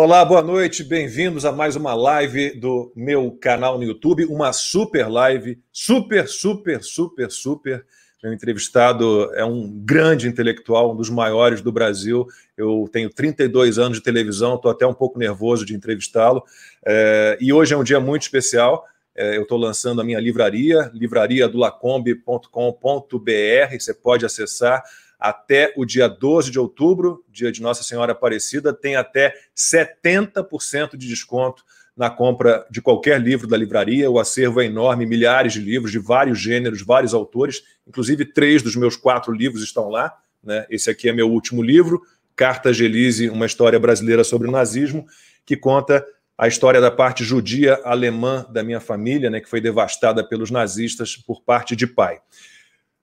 Olá, boa noite, bem-vindos a mais uma live do meu canal no YouTube, uma super live, super, super, super, super. Meu entrevistado é um grande intelectual, um dos maiores do Brasil. Eu tenho 32 anos de televisão, estou até um pouco nervoso de entrevistá-lo. É, e hoje é um dia muito especial. É, eu estou lançando a minha livraria, livrariadolacombe.com.br. Você pode acessar até o dia 12 de outubro, dia de Nossa Senhora Aparecida, tem até 70% de desconto na compra de qualquer livro da livraria. O acervo é enorme, milhares de livros de vários gêneros, vários autores, inclusive três dos meus quatro livros estão lá. Né? Esse aqui é meu último livro, Carta Gelise, uma história brasileira sobre o nazismo, que conta a história da parte judia alemã da minha família, né, que foi devastada pelos nazistas por parte de pai.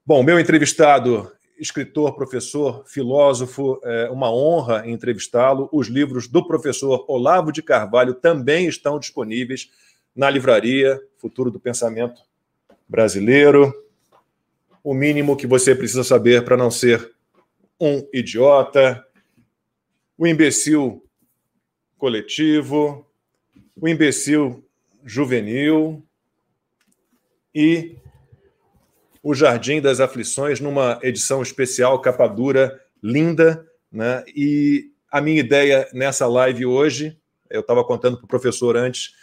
Bom, meu entrevistado escritor, professor, filósofo, é uma honra entrevistá-lo. Os livros do professor Olavo de Carvalho também estão disponíveis na livraria Futuro do Pensamento Brasileiro. O mínimo que você precisa saber para não ser um idiota, o imbecil coletivo, o imbecil juvenil e o Jardim das Aflições numa edição especial, capa dura, linda. Né? E a minha ideia nessa live hoje, eu estava contando para o professor antes,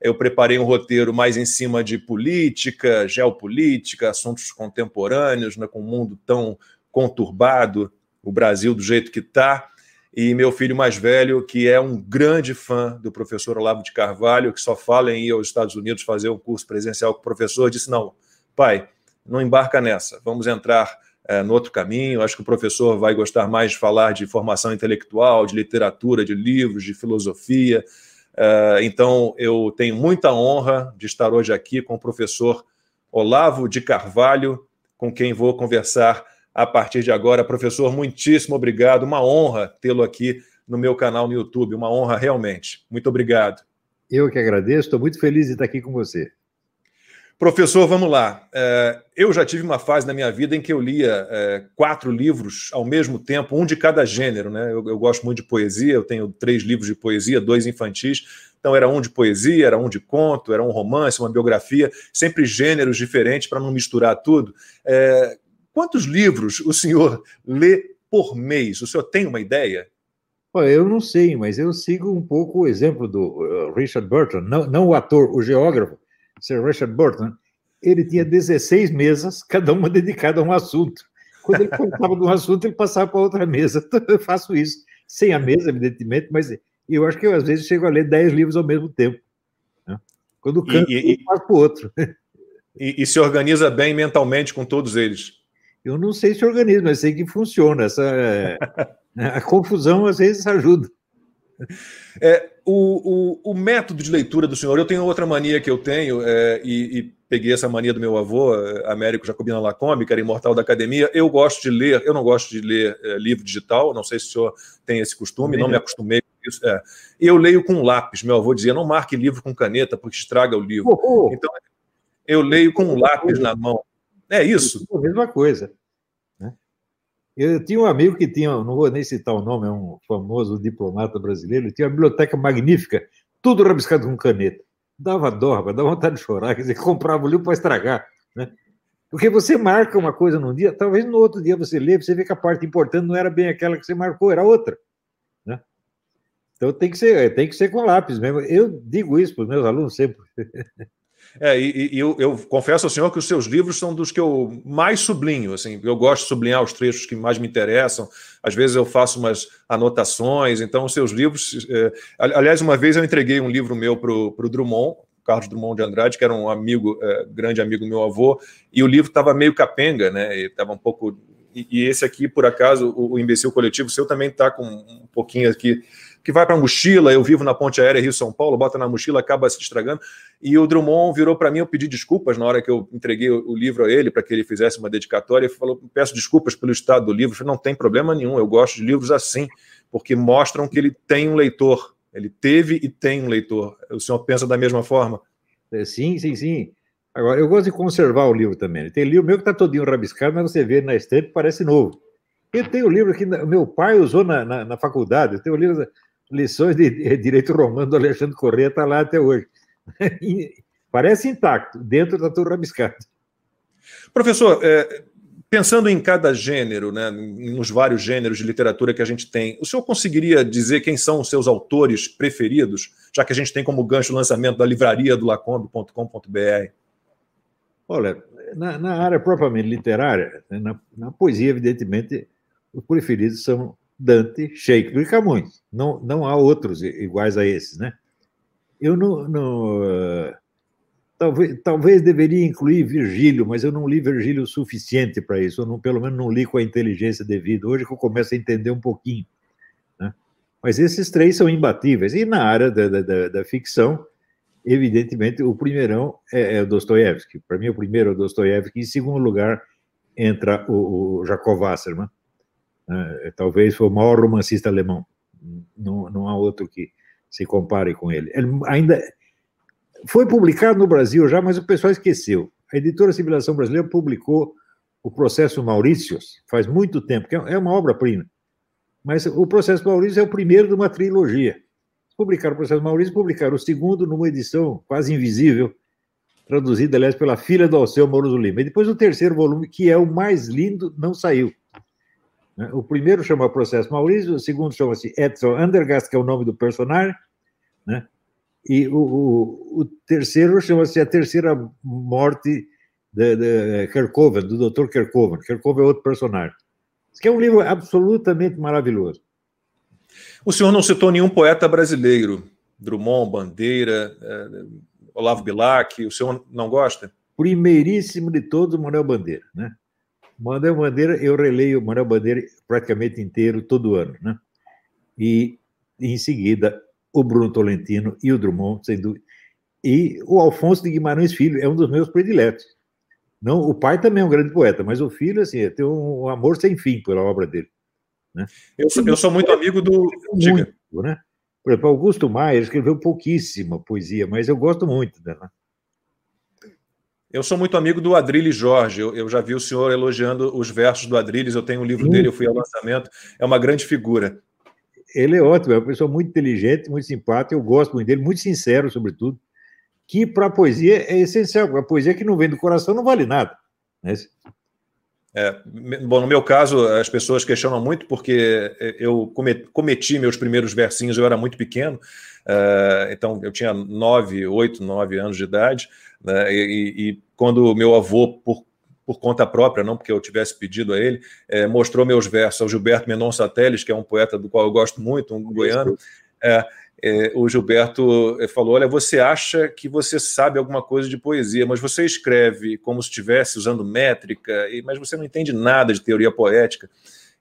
eu preparei um roteiro mais em cima de política, geopolítica, assuntos contemporâneos, né, com um mundo tão conturbado, o Brasil do jeito que está. E meu filho mais velho, que é um grande fã do professor Olavo de Carvalho, que só fala em ir aos Estados Unidos fazer um curso presencial com o professor, disse: Não, pai, não embarca nessa. Vamos entrar é, no outro caminho. Acho que o professor vai gostar mais de falar de formação intelectual, de literatura, de livros, de filosofia. É, então, eu tenho muita honra de estar hoje aqui com o professor Olavo de Carvalho, com quem vou conversar a partir de agora. Professor, muitíssimo obrigado. Uma honra tê-lo aqui no meu canal no YouTube. Uma honra realmente. Muito obrigado. Eu que agradeço. Estou muito feliz de estar aqui com você. Professor, vamos lá. É, eu já tive uma fase na minha vida em que eu lia é, quatro livros ao mesmo tempo, um de cada gênero. Né? Eu, eu, gosto muito de poesia, eu tenho três livros de poesia, dois infantis. Então, era um de poesia, era um de conto, era um romance, uma biografia, sempre gêneros diferentes para não misturar tudo. É, quantos livros o senhor lê por mês? O senhor tem uma ideia? Eu não sei, mas eu sigo um pouco o exemplo do uh, Richard Burton, não, não o ator, o geógrafo Sir Richard Burton, ele tinha 16 mesas, cada uma dedicada a um assunto. Quando ele passava de um assunto, ele passava para outra mesa. Então, eu faço isso, sem a mesa, evidentemente, mas eu acho que eu, às vezes, chego a ler 10 livros ao mesmo tempo. Né? Quando canto, e, e, para o outro. E, e, se organiza bem mentalmente com todos eles? Eu não sei se organiza, mas sei que funciona. Essa, é, a confusão, às vezes, ajuda. É, o, o, o, método de leitura do senhor, eu tenho outra mania que eu tenho, é, e, e, peguei essa mania do meu avô, é, Américo Jacobina Lacombe, que era imortal da academia. Eu gosto de ler, eu não gosto de ler é, livro digital, não sei se o senhor tem esse costume, não me acostumei com isso. É. Eu leio com lápis, meu avô dizia: não marque livro com caneta, porque estraga o livro. Então, eu leio com lápis na mão. É isso. É a mesma coisa. Eu tinha um amigo que tinha, não vou nem citar o nome, é um famoso diplomata brasileiro, ele tinha uma biblioteca magnífica, tudo rabiscado com caneta. Dava dó, dava vontade de chorar, quer dizer, comprava o livro para estragar. Né? Porque você marca uma coisa num dia, talvez no outro dia você lê, você vê que a parte importante não era bem aquela que você marcou, era outra. Né? Então tem que ser, tem que ser com lápis mesmo. Eu digo isso para os meus alunos sempre. É, e, e eu, eu, confesso ao senhor que os seus livros são dos que eu mais sublinho. Assim, eu gosto de sublinhar os trechos que mais me interessam. Às vezes eu faço umas anotações. Então, os seus livros. É, aliás, uma vez eu entreguei um livro meu para o Drummond, Carlos Drummond de Andrade, que era um amigo, é, grande amigo meu avô, e o livro estava meio capenga, né? Estava um pouco. E, e, esse aqui, por acaso, o, o Imbecil Coletivo, seu também está com um pouquinho aqui que vai para a mochila. Eu vivo na ponte aérea Rio-São Paulo, bota na mochila, acaba se estragando. E o Drummond virou para mim, eu pedi desculpas na hora que eu entreguei o livro a ele para que ele fizesse uma dedicatória. Ele falou: peço desculpas pelo estado do livro. Eu falei, não tem problema nenhum, eu gosto de livros assim, porque mostram que ele tem um leitor. Ele teve e tem um leitor. O senhor pensa da mesma forma? É, sim, sim, sim. Agora, eu gosto de conservar o livro também. Tem livro meu que está todinho rabiscado, mas você vê na estante parece novo. Eu tenho o livro que meu pai usou na, na, na faculdade. Eu tenho o livro lições de direito romano do Alexandre Corrêa está lá até hoje. Parece intacto, dentro da tua rabiscada. Professor, é, pensando em cada gênero, né, nos vários gêneros de literatura que a gente tem, o senhor conseguiria dizer quem são os seus autores preferidos, já que a gente tem como gancho o lançamento da livraria do lacombe.com.br? Olha, na, na, área propriamente literária, né, na, na, poesia, evidentemente, os preferidos são Dante, Shakespeare e Camões. Não, não há outros iguais a esses, né? Eu não, não uh, talvez, talvez deveria incluir Virgílio, mas eu não li Virgílio o suficiente para isso. Eu não, pelo menos não li com a inteligência devida. Hoje que eu começo a entender um pouquinho. Né? Mas esses três são imbatíveis. E na área da, da, da ficção, evidentemente, o primeirão é, é Dostoiévski. Para mim, o primeiro é Dostoiévski. Em segundo lugar, entra o, o Jacob Wasserman. Né? Talvez foi o maior romancista alemão. Não, não há outro que se compare com ele. Ele ainda foi publicado no Brasil já, mas o pessoal esqueceu. A editora Civilização Brasileira publicou o Processo Maurícios faz muito tempo, que é uma obra-prima. Mas o Processo Maurício é o primeiro de uma trilogia. Publicaram o Processo Maurício, publicaram o segundo numa edição quase invisível, traduzida, aliás, pela filha do Alceu Moroso Lima. E depois o terceiro volume, que é o mais lindo, não saiu. O primeiro chama Processo Maurício, o segundo chama-se Edson Andergast, que é o nome do personagem, né? E o, o, o terceiro chama-se A Terceira Morte de, de Kerkoven, do Dr. Kerkoven. Kerkoven é outro personagem. Isso é um livro absolutamente maravilhoso. O senhor não citou nenhum poeta brasileiro, Drummond, Bandeira, eh, Olavo Bilac, o senhor não gosta? Primeiríssimo de todos, Manuel Bandeira, né? Manuel Bandeira, eu releio Manuel Bandeira praticamente inteiro, todo ano, né? E, em seguida, o Bruno Tolentino e o Drummond, sem dúvida. E o Alfonso de Guimarães Filho é um dos meus prediletos. Não, o pai também é um grande poeta, mas o filho, assim, tem um amor sem fim pela obra dele. Né? Eu, sou, eu sou muito amigo do. Muito, né? Por exemplo, Augusto Maia escreveu pouquíssima poesia, mas eu gosto muito dela. Eu sou muito amigo do Adrilles Jorge. Eu, eu, já vi o senhor elogiando os versos do Adrilles. Eu tenho um livro dele, eu fui ao lançamento. É uma grande figura ele é ótimo, é uma pessoa muito inteligente, muito simpática, eu gosto muito dele, muito sincero, sobretudo, que para a poesia é essencial, a poesia que não vem do coração não vale nada. Né? É, bom, no meu caso, as pessoas questionam muito porque eu cometi meus primeiros versinhos, eu era muito pequeno, uh, então eu tinha nove, oito, nove anos de idade, né, e, e, quando meu avô, por por conta própria, não porque eu tivesse pedido a ele, é, mostrou meus versos ao Gilberto Mendonça Teles, que é um poeta do qual eu gosto muito, um goiano. É, é, o Gilberto é, falou: Olha, você acha que você sabe alguma coisa de poesia, mas você escreve como se estivesse usando métrica, mas você não entende nada de teoria poética.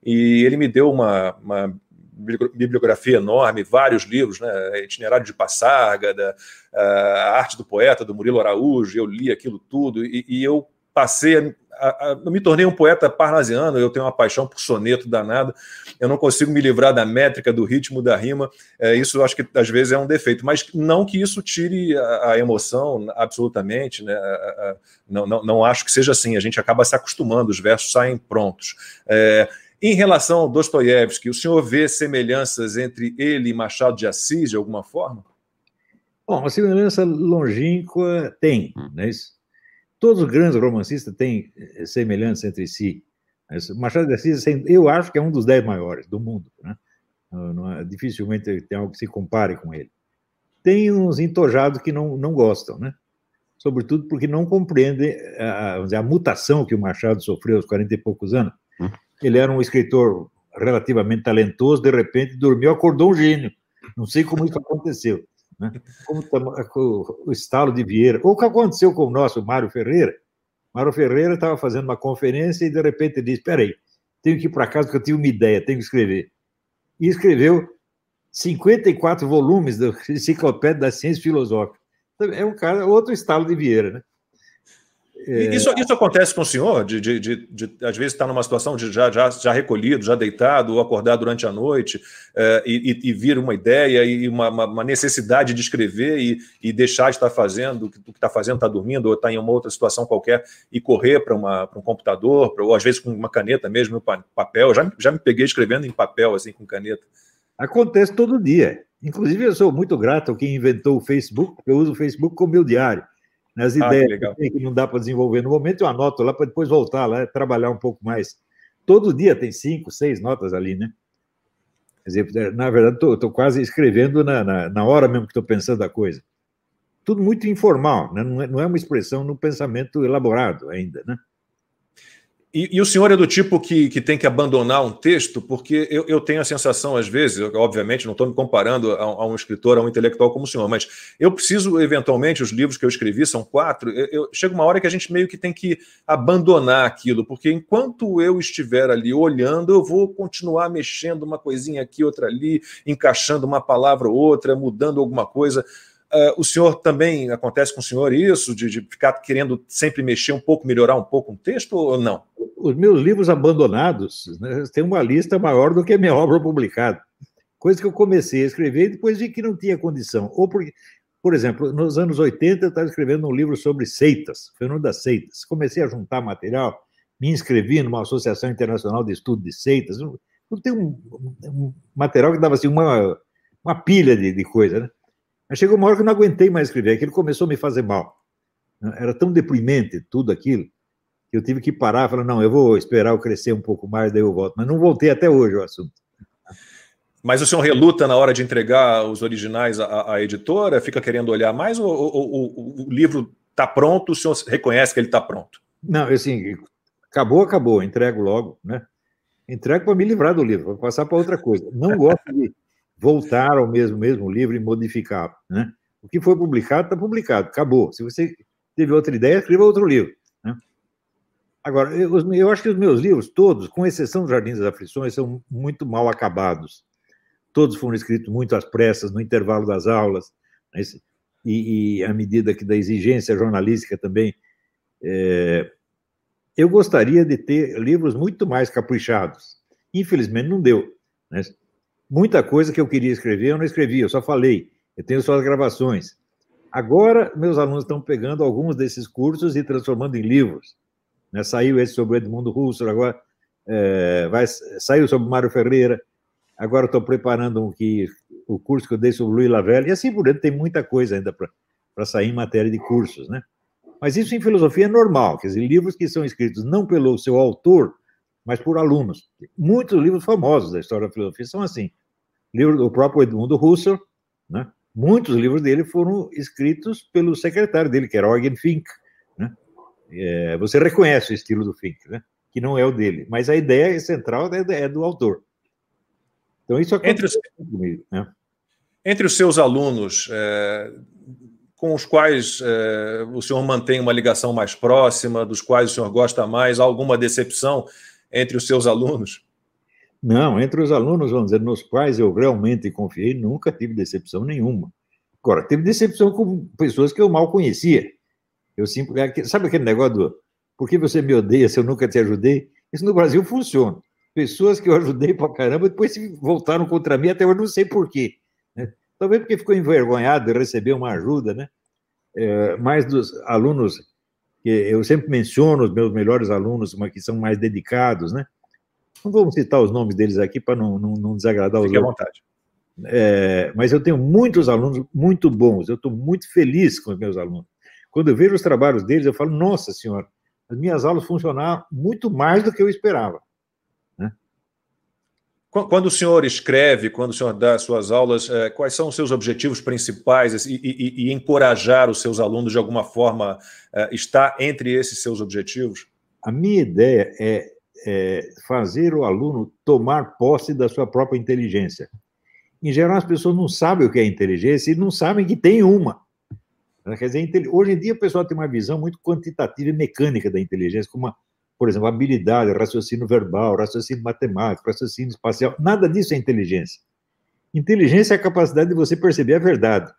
E ele me deu uma, uma bibliografia enorme, vários livros, né? Itinerário de Passarga, da, a Arte do Poeta, do Murilo Araújo, eu li aquilo tudo, e, e eu passei a, a, eu me tornei um poeta parnasiano, eu tenho uma paixão por soneto danado, eu não consigo me livrar da métrica, do ritmo, da rima, é, isso acho que às vezes é um defeito, mas não que isso tire a, a emoção, absolutamente, né? não, não, não acho que seja assim, a gente acaba se acostumando, os versos saem prontos. É, em relação ao Dostoiévski, o senhor vê semelhanças entre ele e Machado de Assis, de alguma forma? Bom, a semelhança longínqua tem, né? Todos os grandes romancistas têm eh, semelhança entre si. Machado de Assis, eu acho que é um dos dez maiores do mundo. Né? Não é, dificilmente tem algo que se compare com ele. Tem uns entojados que não, não gostam, né? sobretudo porque não compreendem a, a, mutação que o Machado sofreu aos 40 e poucos anos. Ele era um escritor relativamente talentoso, de repente dormiu, acordou um gênio. Não sei como isso aconteceu. Né? Como o estalo de Vieira. Ou o que aconteceu com o nosso Mário Ferreira. Mário Ferreira estava fazendo uma conferência e de repente disse: Espera aí, tenho que ir para casa porque eu tive uma ideia, tenho que escrever. E escreveu 54 volumes da Enciclopédia da Ciência Filosófica. É um cara, outro estalo de Vieira, né? É... Isso, isso acontece com o senhor, de, de, de, de às vezes estar numa situação de já, já, já recolhido, já deitado, ou acordar durante a noite, é, e, e, vir uma ideia e uma, uma, necessidade de escrever e, e deixar de estar fazendo o que está fazendo, está dormindo, ou está em uma outra situação qualquer, e correr para um computador, pra, ou às vezes com uma caneta mesmo, papel. Já, já me peguei escrevendo em papel, assim, com caneta. Acontece todo dia. Inclusive, eu sou muito grato ao quem inventou o Facebook, porque eu uso o Facebook como meu diário. Nas ah, ideias que, que, não dá para desenvolver no momento, eu anoto lá para depois voltar lá, trabalhar um pouco mais. Todo dia tem cinco, seis notas ali, né? Quer dizer, na verdade, estou quase escrevendo na, na, na, hora mesmo que estou pensando a coisa. Tudo muito informal, né? não, é, não é uma expressão no pensamento elaborado ainda, né? E, e, o senhor é do tipo que, que tem que abandonar um texto, porque eu, eu tenho a sensação, às vezes, eu, obviamente, não estou me comparando a, a, um escritor, a um intelectual como o senhor, mas eu preciso, eventualmente, os livros que eu escrevi são quatro, eu, eu, chega uma hora que a gente meio que tem que abandonar aquilo, porque enquanto eu estiver ali olhando, eu vou continuar mexendo uma coisinha aqui, outra ali, encaixando uma palavra ou outra, mudando alguma coisa. Uh, o senhor também acontece com o senhor isso, de, de, ficar querendo sempre mexer um pouco, melhorar um pouco um texto ou não? Os meus livros abandonados né, têm uma lista maior do que a minha obra publicada. Coisa que eu comecei a escrever e depois vi que não tinha condição. Ou por exemplo, nos anos 80 eu estava escrevendo um livro sobre seitas, fenômeno das seitas. Comecei a juntar material, me inscrevi numa associação internacional de estudo de seitas. Eu tenho um, um material que dava assim uma, uma pilha de, de coisa, né? Mas chegou uma hora que eu não aguentei mais escrever, aquilo começou a me fazer mal. Era tão deprimente tudo aquilo, que eu tive que parar e falar, não, eu vou esperar eu crescer um pouco mais, daí eu volto. Mas não voltei até hoje o assunto. Mas o senhor reluta na hora de entregar os originais à, à editora? Fica querendo olhar mais ou, ou, ou o livro está pronto, o senhor reconhece que ele está pronto? Não, assim, acabou, acabou, entrego logo, né? Entrego para me livrar do livro, para passar para outra coisa. Não gosto de voltar ao mesmo, mesmo livro e modificá-lo. Né? O que foi publicado, está publicado, acabou. Se você teve outra ideia, escreva outro livro. Né? Agora, eu, eu, acho que os meus livros, todos, com exceção do Jardim das Aflições, são muito mal acabados. Todos foram escritos muito às pressas, no intervalo das aulas, né? e, e à medida que da exigência jornalística também. É... eu gostaria de ter livros muito mais caprichados. Infelizmente, não deu. Né? Muita coisa que eu queria escrever, eu não escrevi, eu só falei. Eu tenho só as gravações. Agora, meus alunos estão pegando alguns desses cursos e transformando em livros. Né? Saiu esse sobre o Edmundo Russo, agora é, vai, saiu sobre o Mário Ferreira, agora estou preparando um que, o curso que eu dei sobre o Luiz Lavelle, e assim por dentro tem muita coisa ainda para sair em matéria de cursos, né? Mas isso em filosofia é normal, quer dizer, livros que são escritos não pelo seu autor, mas por alunos. Muitos livros famosos da história da filosofia são assim. Livro do próprio Edmundo Husserl, né? muitos livros dele foram escritos pelo secretário dele, que era Eugen Fink. Né? É, você reconhece o estilo do Fink, né? que não é o dele, mas a ideia central é, é do autor. Então, isso entre os, comigo. Né? Entre os seus alunos, é, com os quais é, o senhor mantém uma ligação mais próxima, dos quais o senhor gosta mais, alguma decepção entre os seus alunos? Não, entre os alunos, vamos dizer, nos quais eu realmente confiei, nunca tive decepção nenhuma. Agora, teve decepção com pessoas que eu mal conhecia. Eu simplesmente. Sabe aquele negócio do por que você me odeia se eu nunca te ajudei? Isso no Brasil funciona. Pessoas que eu ajudei pra caramba, depois voltaram contra mim, até eu não sei porquê. Né? Talvez porque ficou envergonhado de receber uma ajuda, né? É, mais dos alunos que eu sempre menciono os meus melhores alunos, que são mais dedicados, né? Não vamos citar os nomes deles aqui para não, não, não, desagradar Fique os outros. à vontade. É, mas eu tenho muitos alunos muito bons, eu estou muito feliz com os meus alunos. Quando eu vejo os trabalhos deles, eu falo, nossa senhora, as minhas aulas funcionaram muito mais do que eu esperava. Quando o senhor escreve, quando o senhor dá suas aulas, é, quais são os seus objetivos principais e, e, e, encorajar os seus alunos de alguma forma é, está entre esses seus objetivos? A minha ideia é, é, fazer o aluno tomar posse da sua própria inteligência. Em geral, as pessoas não sabem o que é inteligência e não sabem que tem uma. Quer dizer, hoje em dia o pessoal tem uma visão muito quantitativa e mecânica da inteligência, como uma por exemplo, habilidade, raciocínio verbal, raciocínio matemático, raciocínio espacial, nada disso é inteligência. Inteligência é a capacidade de você perceber a verdade,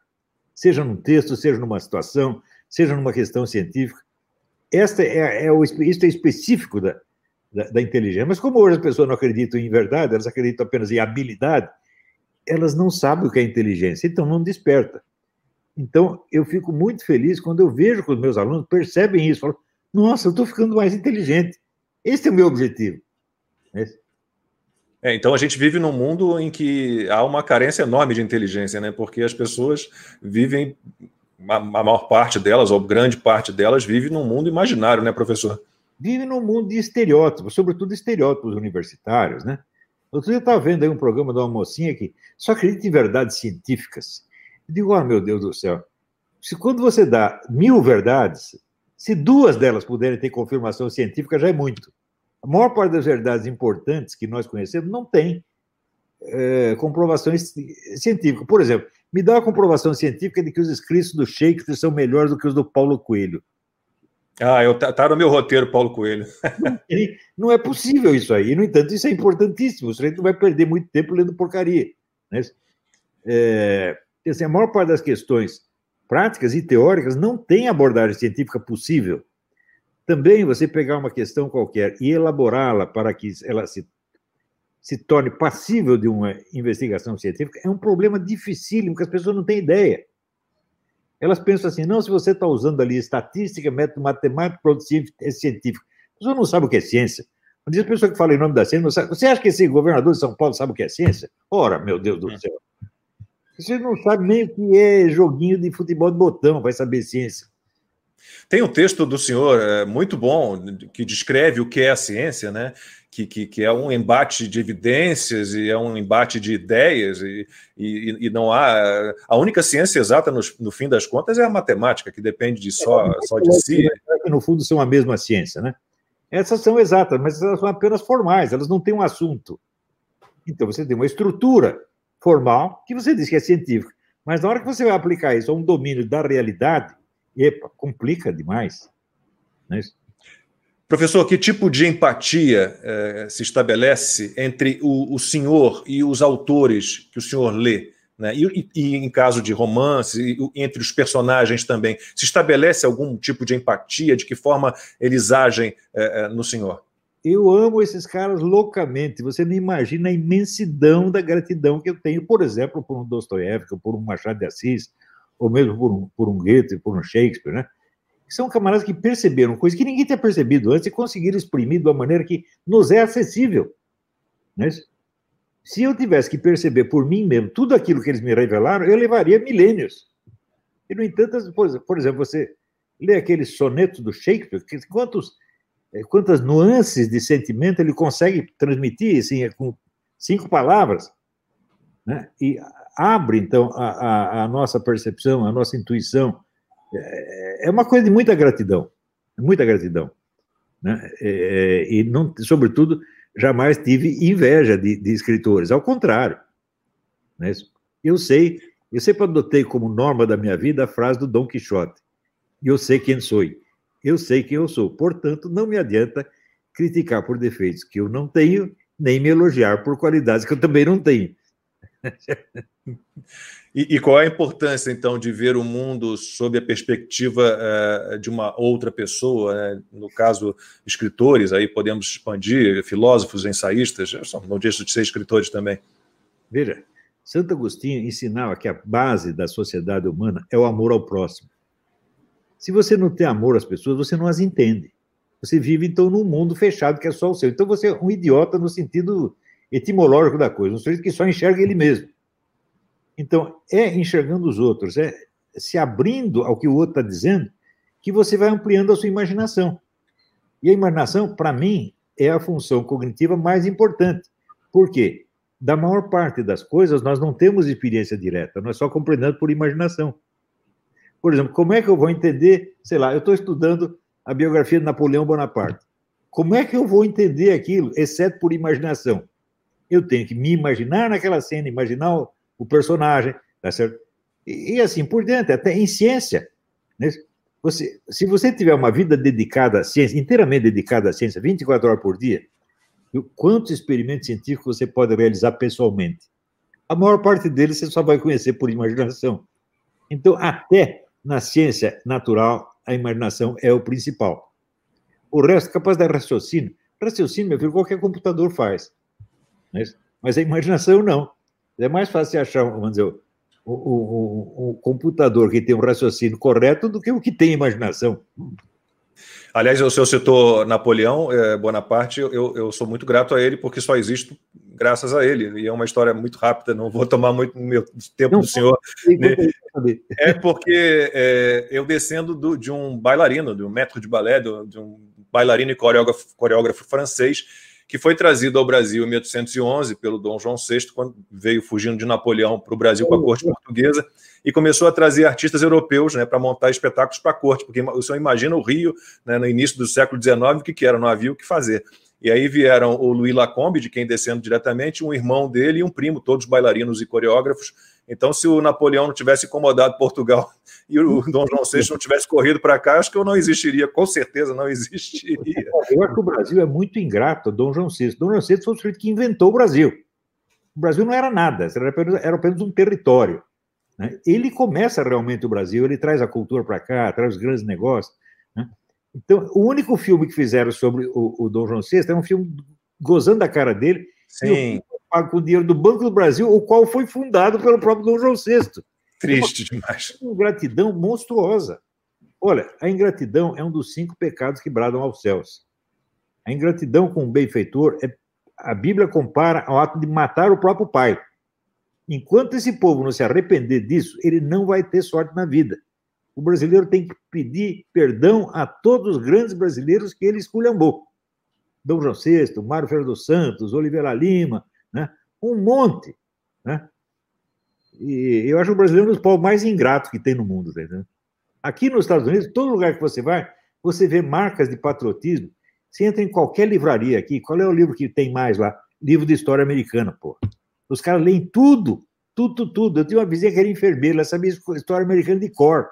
seja num texto, seja numa situação, seja numa questão científica. Esta é, é o, isso é específico da, da, da, inteligência. Mas como hoje as pessoas não acreditam em verdade, elas acreditam apenas em habilidade, elas não sabem o que é inteligência, então não desperta. Então, eu fico muito feliz quando eu vejo que os meus alunos percebem isso, falam, nossa, eu estou ficando mais inteligente. Esse é o meu objetivo. É, então a gente vive num mundo em que há uma carência enorme de inteligência, né? Porque as pessoas vivem, a maior parte delas, ou grande parte delas, vive num mundo imaginário, né, professor? Vive num mundo de estereótipos, sobretudo estereótipos universitários, né? Outro dia eu estava vendo aí um programa de uma mocinha que só acredita em verdades científicas. Eu digo, oh, meu Deus do céu, se quando você dá mil verdades, se duas delas puderem ter confirmação científica, já é muito. A maior parte das verdades importantes que nós conhecemos não tem é, comprovação científica. Por exemplo, me dá uma comprovação científica de que os escritos do Shakespeare são melhores do que os do Paulo Coelho. Ah, eu tá, tá no meu roteiro, Paulo Coelho. não é possível isso aí. No entanto, isso é importantíssimo. O não vai perder muito tempo lendo porcaria. Né? É, assim, a maior parte das questões práticas e teóricas não tem abordagem científica possível. Também você pegar uma questão qualquer e elaborá-la para que ela se, se torne passível de uma investigação científica é um problema dificílimo, que as pessoas não têm ideia. Elas pensam assim, não, se você está usando ali estatística, método matemático, produto é científico. A pessoa não sabe o que é ciência. Quando diz a pessoa que fala em nome da ciência, você acha que esse governador de São Paulo sabe o que é ciência? Ora, meu Deus do céu. Você não sabe nem o que é joguinho de futebol de botão, vai saber ciência. Tem um texto do senhor é, muito bom que descreve o que é a ciência, né? Que, que, que, é um embate de evidências e é um embate de ideias, e, e, e não há. A única ciência exata, no, no, fim das contas, é a matemática, que depende de só, é, só de si. Que no fundo são a mesma ciência, né? Essas são exatas, mas elas são apenas formais, elas não têm um assunto. Então você tem uma estrutura formal que você diz que é científica, mas na hora que você vai aplicar isso a um domínio da realidade, epa, complica demais. Né? Professor, que tipo de empatia eh, se estabelece entre o, o, senhor e os autores que o senhor lê? Né? E, e, em caso de romance, e, entre os personagens também, se estabelece algum tipo de empatia? De que forma eles agem eh, eh, no senhor? Eu amo esses caras loucamente. Você não imagina a imensidão da gratidão que eu tenho, por exemplo, por um Dostoiévski, por um Machado de Assis, ou mesmo por um, por um Goethe, por um Shakespeare, né? São camaradas que perceberam coisas que ninguém tinha percebido antes e conseguiram exprimir de uma maneira que nos é acessível. Né? Se eu tivesse que perceber por mim mesmo tudo aquilo que eles me revelaram, eu levaria milênios. E, no entanto, por exemplo, você lê aqueles sonetos do Shakespeare, quantos, eh, quantas nuances de sentimento ele consegue transmitir assim, com cinco palavras. Né? E abre, então, a, a, a nossa percepção, a nossa intuição. É, é uma coisa de muita gratidão, muita gratidão. Né? É, é, e, não, sobretudo, jamais tive inveja de, de escritores, ao contrário. Né? Eu sei, eu sempre adotei como norma da minha vida a frase do Dom Quixote: Eu sei quem sou, eu sei quem eu sou, portanto, não me adianta criticar por defeitos que eu não tenho, nem me elogiar por qualidades que eu também não tenho. E, e, qual é a importância, então, de ver o mundo sob a perspectiva uh, de uma outra pessoa? Né? No caso, escritores, aí podemos expandir, filósofos, ensaístas, não deixo de ser escritores também. Veja, Santo Agostinho ensinava que a base da sociedade humana é o amor ao próximo. Se você não tem amor às pessoas, você não as entende. Você vive, então, num mundo fechado que é só o seu. Então, você é um idiota no sentido etimológico da coisa, um sujeito que só enxerga ele mesmo. Então, é enxergando os outros, é se abrindo ao que o outro está dizendo, que você vai ampliando a sua imaginação. E a imaginação, para mim, é a função cognitiva mais importante. Por quê? Da maior parte das coisas, nós não temos experiência direta, nós só compreendemos por imaginação. Por exemplo, como é que eu vou entender, sei lá, eu estou estudando a biografia de Napoleão Bonaparte. Como é que eu vou entender aquilo, exceto por imaginação? eu tenho que me imaginar naquela cena, imaginar o, personagem, tá certo? E, e, assim por diante, até em ciência. Né? Você, se você tiver uma vida dedicada à ciência, inteiramente dedicada à ciência, 24 horas por dia, quantos experimentos científicos você pode realizar pessoalmente? A maior parte deles você só vai conhecer por imaginação. Então, até na ciência natural, a imaginação é o principal. O resto, capaz de raciocínio, raciocínio, meu filho, qualquer computador faz. Mas, mas a imaginação não. É mais fácil achar, vamos dizer, o, o, o, computador que tem um raciocínio correto do que o que tem imaginação. Aliás, o senhor citou Napoleão é, Bonaparte, eu, eu sou muito grato a ele, porque só existo graças a ele. E é uma história muito rápida, não vou tomar muito meu tempo não, do senhor. Né? É porque é, eu descendo do, de um bailarino, de um método de balé, de, de um bailarino e coreógrafo, coreógrafo francês, que foi trazido ao Brasil em 1811 pelo Dom João VI, quando veio fugindo de Napoleão para o Brasil com a corte portuguesa, e começou a trazer artistas europeus né, para montar espetáculos para a corte, porque o senhor imagina o Rio, né, no início do século XIX, o que, que era, não havia o que fazer. E aí vieram o Louis Lacombe, de quem descendo diretamente, um irmão dele e um primo, todos bailarinos e coreógrafos. Então, se o Napoleão não tivesse incomodado Portugal e o Dom João VI não tivesse corrido para cá, acho que eu não existiria, com certeza não existiria. Eu acho que o Brasil é muito ingrato, Dom João VI. Dom João VI foi o sujeito que inventou o Brasil. O Brasil não era nada, era apenas, era apenas um território. Né? Ele começa realmente o Brasil, ele traz a cultura para cá, traz os grandes negócios. Então, o único filme que fizeram sobre o, o Dom João VI é um filme gozando da cara dele, Sim. com o dinheiro do Banco do Brasil, o qual foi fundado pelo próprio Dom João VI. Triste é uma, demais. Uma ingratidão monstruosa. Olha, a ingratidão é um dos cinco pecados que bradam aos céus. A ingratidão com o benfeitor, é, a Bíblia compara ao ato de matar o próprio pai. Enquanto esse povo não se arrepender disso, ele não vai ter sorte na vida o brasileiro tem que pedir perdão a todos os grandes brasileiros que ele esculhambou. Dom João VI, Mário Ferreira dos Santos, Oliveira Lima, né? um monte. Né? E eu acho o brasileiro um dos povos mais ingratos que tem no mundo. Tá Aqui nos Estados Unidos, todo lugar que você vai, você vê marcas de patriotismo. Você entra em qualquer livraria aqui, qual é o livro que tem mais lá? Livro de história americana, pô. Os caras leem tudo, tudo, tudo. Eu tinha uma vizinha que era enfermeira, ela sabia história americana de cor.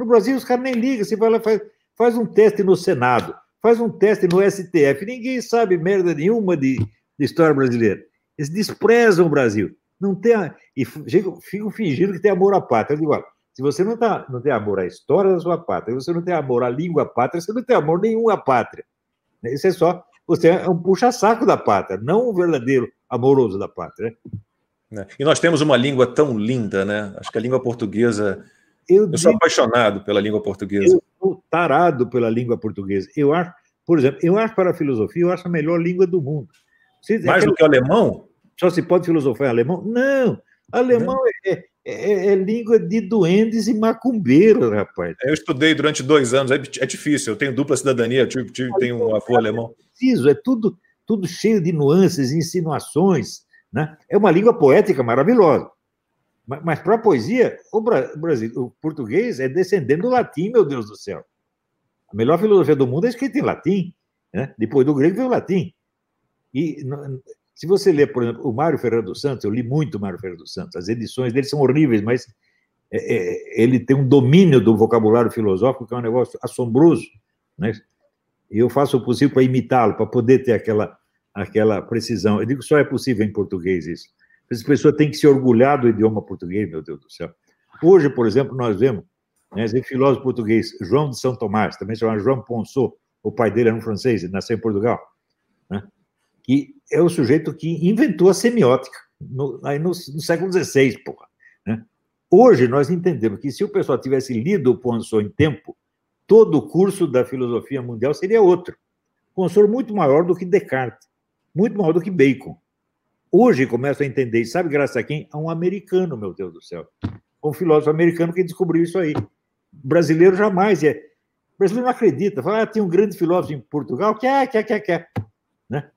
No Brasil, os caras nem ligam. Você vai lá, faz, faz um teste no Senado, faz um teste no STF. Ninguém sabe merda nenhuma de, de história brasileira. Eles desprezam o Brasil. Não tem e ficam fingindo que tem amor à pátria. Eu digo, olha, se você não, tá, não tem amor à história da sua pátria, você não tem amor à língua pátria, você não tem amor nenhum à pátria. Isso é só. Você é um puxa-saco da pátria, não um verdadeiro amoroso da pátria. Né? E nós temos uma língua tão linda, né? Acho que a língua portuguesa eu, eu sou apaixonado pela língua portuguesa. Eu sou tarado pela língua portuguesa. Eu acho, por exemplo, eu acho para a filosofia, eu acho a melhor língua do mundo. Mais do que o alemão? Só se pode filosofar em alemão? Não. Alemão é, é, é, língua de duendes e macumbeiros, rapaz. Eu estudei durante dois anos, é, é difícil. Eu tenho dupla cidadania, eu tive, tive, tenho um avô alemão. É preciso, é tudo, tudo cheio de nuances, insinuações. Né? É uma língua poética maravilhosa. Mas, mas para a poesia, o, Brasil, o português é descendente do latim, meu Deus do céu. A melhor filosofia do mundo é escrita em latim. Né? Depois do grego veio o latim. E se você ler, por exemplo, o Mário Ferreira dos Santos, eu li muito o Mário Ferreira dos Santos, as edições dele são horríveis, mas é, é, ele tem um domínio do vocabulário filosófico que é um negócio assombroso. Né? E eu faço o possível para imitá-lo, para poder ter aquela, aquela precisão. Eu digo que só é possível em português isso. As pessoas têm que se orgulhar do idioma português, meu Deus do céu. Hoje, por exemplo, nós vemos né, esse filósofo português, João de São Tomás, também chamado João Ponceau, o pai dele era um francês, ele nasceu em Portugal, né, que é o sujeito que inventou a semiótica no, aí no, no século XVI, porra. Né? Hoje nós entendemos que se o pessoal tivesse lido o Ponceau em tempo, todo o curso da filosofia mundial seria outro. Ponceau muito maior do que Descartes, muito maior do que Bacon. Hoje começo a entender, e sabe graças a quem? A um americano, meu Deus do céu. Um filósofo americano que descobriu isso aí. O brasileiro jamais é. O brasileiro não acredita. Fala, ah, tem um grande filósofo em Portugal, que é, que é, que é, que é. Né?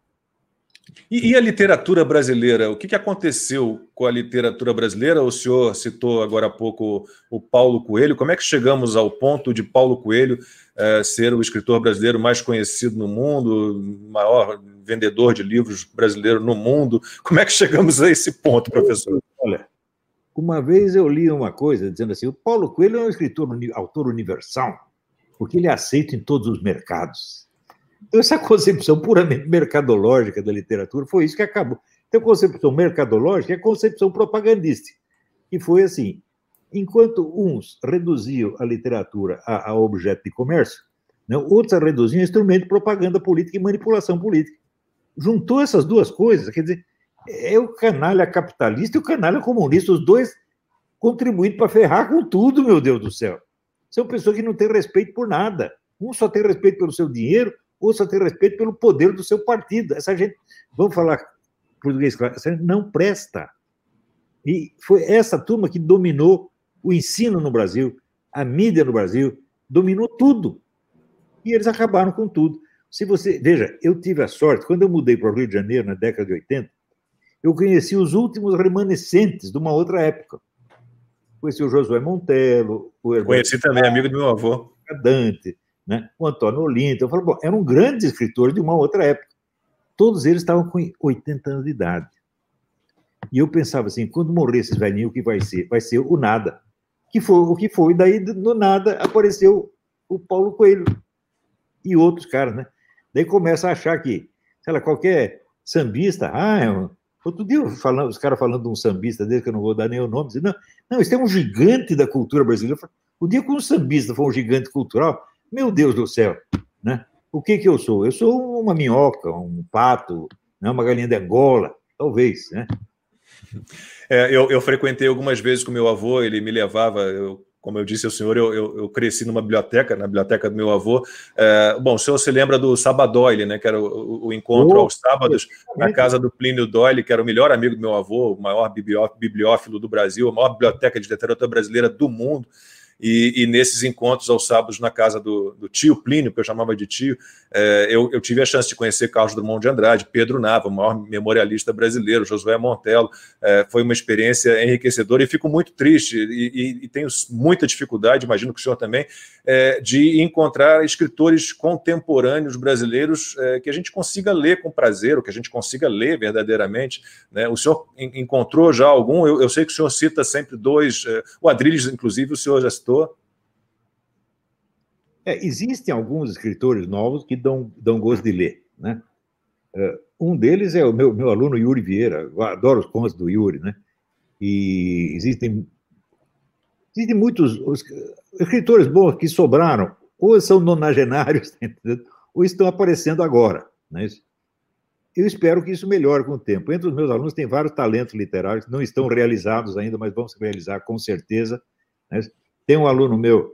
E, e, a literatura brasileira? O que, que aconteceu com a literatura brasileira? O senhor citou agora há pouco o Paulo Coelho. Como é que chegamos ao ponto de Paulo Coelho é, ser o escritor brasileiro mais conhecido no mundo, maior vendedor de livros brasileiro no mundo. Como é que chegamos a esse ponto, professor? Olha, uma vez eu li uma coisa dizendo assim: o Paulo Coelho é um escritor, autor universal, porque ele é aceito em todos os mercados. Então, essa concepção puramente mercadológica da literatura foi isso que acabou. Então, a concepção mercadológica é a concepção propagandística, que foi assim: enquanto uns reduziam a literatura a, a objeto de comércio, né, outros a reduziam a instrumento de propaganda política e manipulação política juntou essas duas coisas, quer dizer, é o canalha capitalista e o canalha comunista, os dois contribuindo para ferrar com tudo, meu Deus do céu. São pessoas que não têm respeito por nada. Um só tem respeito pelo seu dinheiro, outro só tem respeito pelo poder do seu partido. Essa gente, vamos falar português claro, não presta. E foi essa turma que dominou o ensino no Brasil, a mídia no Brasil, dominou tudo. E eles acabaram com tudo. Se você, veja, eu tive a sorte, quando eu mudei para o Rio de Janeiro na década de 80, eu conheci os últimos remanescentes de uma outra época. Conheci o Josué Montelo, o Herberto Conheci também, amigo do meu avô. Dante, né? o Antônio Olinto. Eu falo, bom, eram grandes escritores de uma outra época. Todos eles estavam com 80 anos de idade. E eu pensava assim, quando morrer esses velhinhos, o que vai ser? Vai ser o nada. Que foi o que foi, daí do nada apareceu o Paulo Coelho e outros caras, né? Daí começa a achar que, sei lá, qualquer sambista, ah, é um... outro dia falando, os caras falando de um sambista dele, que eu não vou dar nem o nome, não, não, esse é um gigante da cultura brasileira. O dia que um sambista for um gigante cultural, meu Deus do céu, né? O que que eu sou? Eu sou uma minhoca, um pato, né? uma galinha de Angola, talvez, né? É, eu, eu, frequentei algumas vezes com meu avô, ele me levava, eu, como eu disse ao senhor, eu, eu, eu, cresci numa biblioteca, na biblioteca do meu avô. É, bom, o senhor se lembra do Sabadoile, né, que era o, o encontro oh, aos sábados na casa do Plínio Doyle, que era o melhor amigo do meu avô, o maior bibliófilo do Brasil, a maior biblioteca de literatura brasileira do mundo. E, e, nesses encontros aos sábados na casa do, do tio Plínio, que eu chamava de tio, é, eu, eu, tive a chance de conhecer Carlos Drummond de Andrade, Pedro Nava, o maior memorialista brasileiro, Josué Montelo. É, foi uma experiência enriquecedora e fico muito triste e, e, e tenho muita dificuldade, imagino que o senhor também, é, de encontrar escritores contemporâneos brasileiros que a gente consiga ler com prazer, ou que a gente consiga ler verdadeiramente. Né? O senhor encontrou já algum? Eu, eu, sei que o senhor cita sempre dois, o Adriles, inclusive, o senhor já citou é, existem alguns escritores novos que dão, dão gosto de ler. Né? É, um deles é o meu, meu aluno Yuri Vieira, eu adoro os contos do Yuri, né? E existem, existem muitos escritores bons que sobraram, ou são nonagenários, ou estão aparecendo agora. Né? Eu espero que isso melhore com o tempo. Entre os meus alunos tem vários talentos literários que não estão realizados ainda, mas vão se realizar com certeza. Né? Tem um aluno meu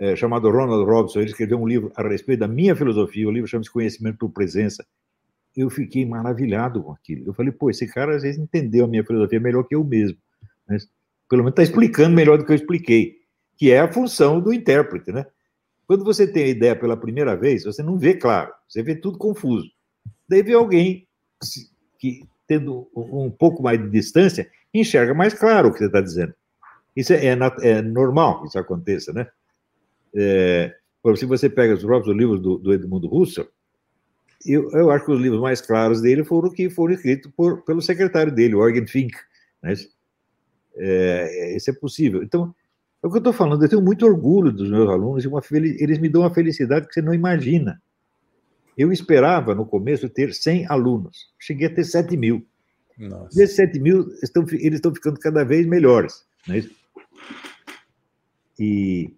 é, chamado Ronald Robson, ele escreveu um livro a respeito da minha filosofia, o livro chama-se Conhecimento por Presença. Eu fiquei maravilhado com aquilo. Eu falei, pô, esse cara às vezes entendeu a minha filosofia melhor que eu mesmo. Mas, pelo menos está explicando melhor do que eu expliquei, que é a função do intérprete, né? Quando você tem a ideia pela primeira vez, você não vê claro, você vê tudo confuso. Daí vê alguém que, tendo um pouco mais de distância, enxerga mais claro o que você está dizendo. Isso é, é, é normal que isso aconteça, né? É, se você pega os próprios livros do, do Edmundo Russell, eu, eu, acho que os livros mais claros dele foram que foram escritos por, pelo secretário dele, Organ Fink. Né? É, isso é possível. Então, é o que eu estou falando, eu tenho muito orgulho dos meus alunos, e eles me dão uma felicidade que você não imagina. Eu esperava, no começo, ter 100 alunos. Cheguei a ter 7 mil. Nossa. Desses 7 mil, estão, eles estão ficando cada vez melhores. Não é isso? E.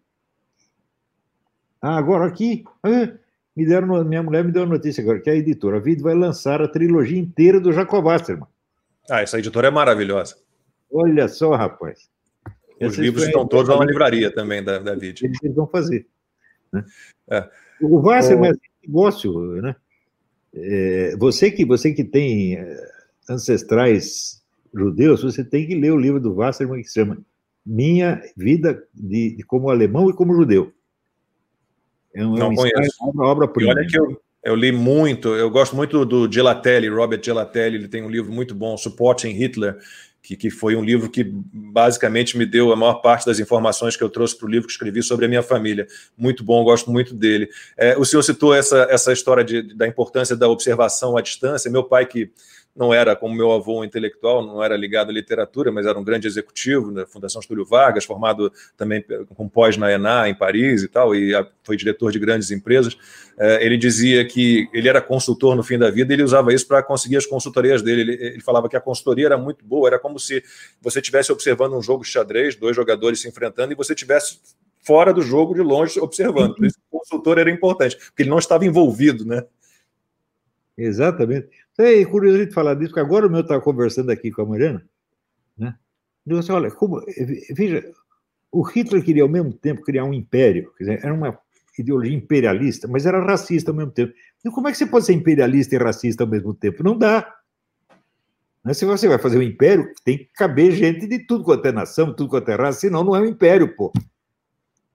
Ah, agora aqui. Ah, me deram, minha mulher me deu a notícia agora que a editora Vid vai lançar a trilogia inteira do Jacob Wasserman. Ah, essa editora é maravilhosa. Olha só, rapaz. Os livros estão todos na livraria também da, da Vid. Eles vão fazer. Né? É. O Wasserman é negócio, né? É, você, que, você que tem é, ancestrais judeus, você tem que ler o livro do Wasserman que se chama minha vida de, de como alemão e como judeu. É um, Não é conheço. Uma obra-prima. Olha que eu, eu li muito, eu gosto muito do Gelatelli, Robert Gelatelli, ele tem um livro muito bom, Supporting Hitler, que, que foi um livro que basicamente me deu a maior parte das informações que eu trouxe para o livro que escrevi sobre a minha família. Muito bom, gosto muito dele. É, o senhor citou essa, essa história de, da importância da observação à distância. Meu pai, que não era como meu avô um intelectual, não era ligado à literatura, mas era um grande executivo da Fundação Estúdio Vargas, formado também com pós na ENA, em Paris e tal, e foi diretor de grandes empresas. É, ele dizia que ele era consultor no fim da vida e ele usava isso para conseguir as consultorias dele. Ele, ele, falava que a consultoria era muito boa, era como se você estivesse observando um jogo de xadrez, dois jogadores se enfrentando, e você tivesse fora do jogo, de longe, observando. Por isso o consultor era importante, porque ele não estava envolvido, né? Exatamente. É curioso de falar disso, porque agora o meu estava conversando aqui com a Mariana, né? Eu disse, olha, como, veja, o Hitler queria ao mesmo tempo criar um império, dizer, era uma ideologia imperialista, mas era racista ao mesmo tempo. E como é que você pode ser imperialista e racista ao mesmo tempo? Não dá. Se você vai fazer um império, tem que caber gente de tudo quanto é nação, tudo quanto é raça, senão não é um império, pô.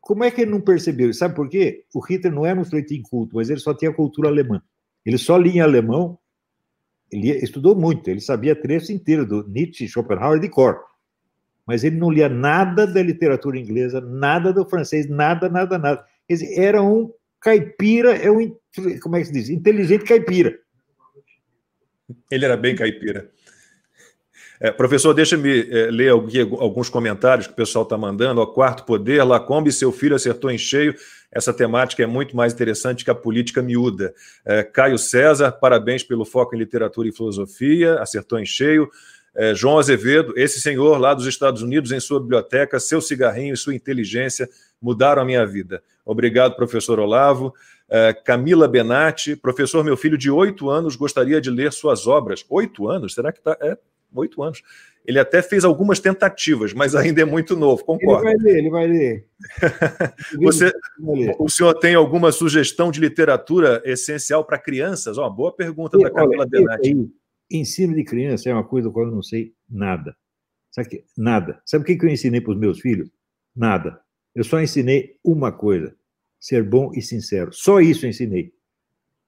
Como é que ele não percebeu? Sabe por quê? O Hitler não era um sujeito inculto, mas ele só tinha cultura alemã. Ele só lia em alemão, ele estudou muito, ele sabia trecho inteiro do Nietzsche, Schopenhauer de cor. Mas ele não lia nada da literatura inglesa, nada do francês, nada, nada, nada. Quer dizer, era um caipira, é um, como é que se diz? Inteligente caipira. Ele era bem caipira. É, professor, deixa-me é, ler alguns comentários que o pessoal está mandando. O quarto poder, Lacombe, seu filho acertou em cheio. Essa temática é muito mais interessante que a política miúda. É, Caio César, parabéns pelo foco em literatura e filosofia, acertou em cheio. É, João Azevedo, esse senhor lá dos Estados Unidos, em sua biblioteca, seu cigarrinho e sua inteligência mudaram a minha vida. Obrigado, professor Olavo. É, Camila Benatti, professor, meu filho de oito anos gostaria de ler suas obras. Oito anos? Será que está. É, oito anos. Ele até fez algumas tentativas, mas ainda é muito novo, concordo. Ele vai ler, ele vai ler. Você, o senhor tem alguma sugestão de literatura essencial para crianças? Uma boa pergunta e, da Camila Benatti. ensino de criança é uma coisa do qual eu não sei nada. Sabe que? Nada. Sabe o que eu ensinei para os meus filhos? Nada. Eu só ensinei uma coisa: ser bom e sincero. Só isso eu ensinei.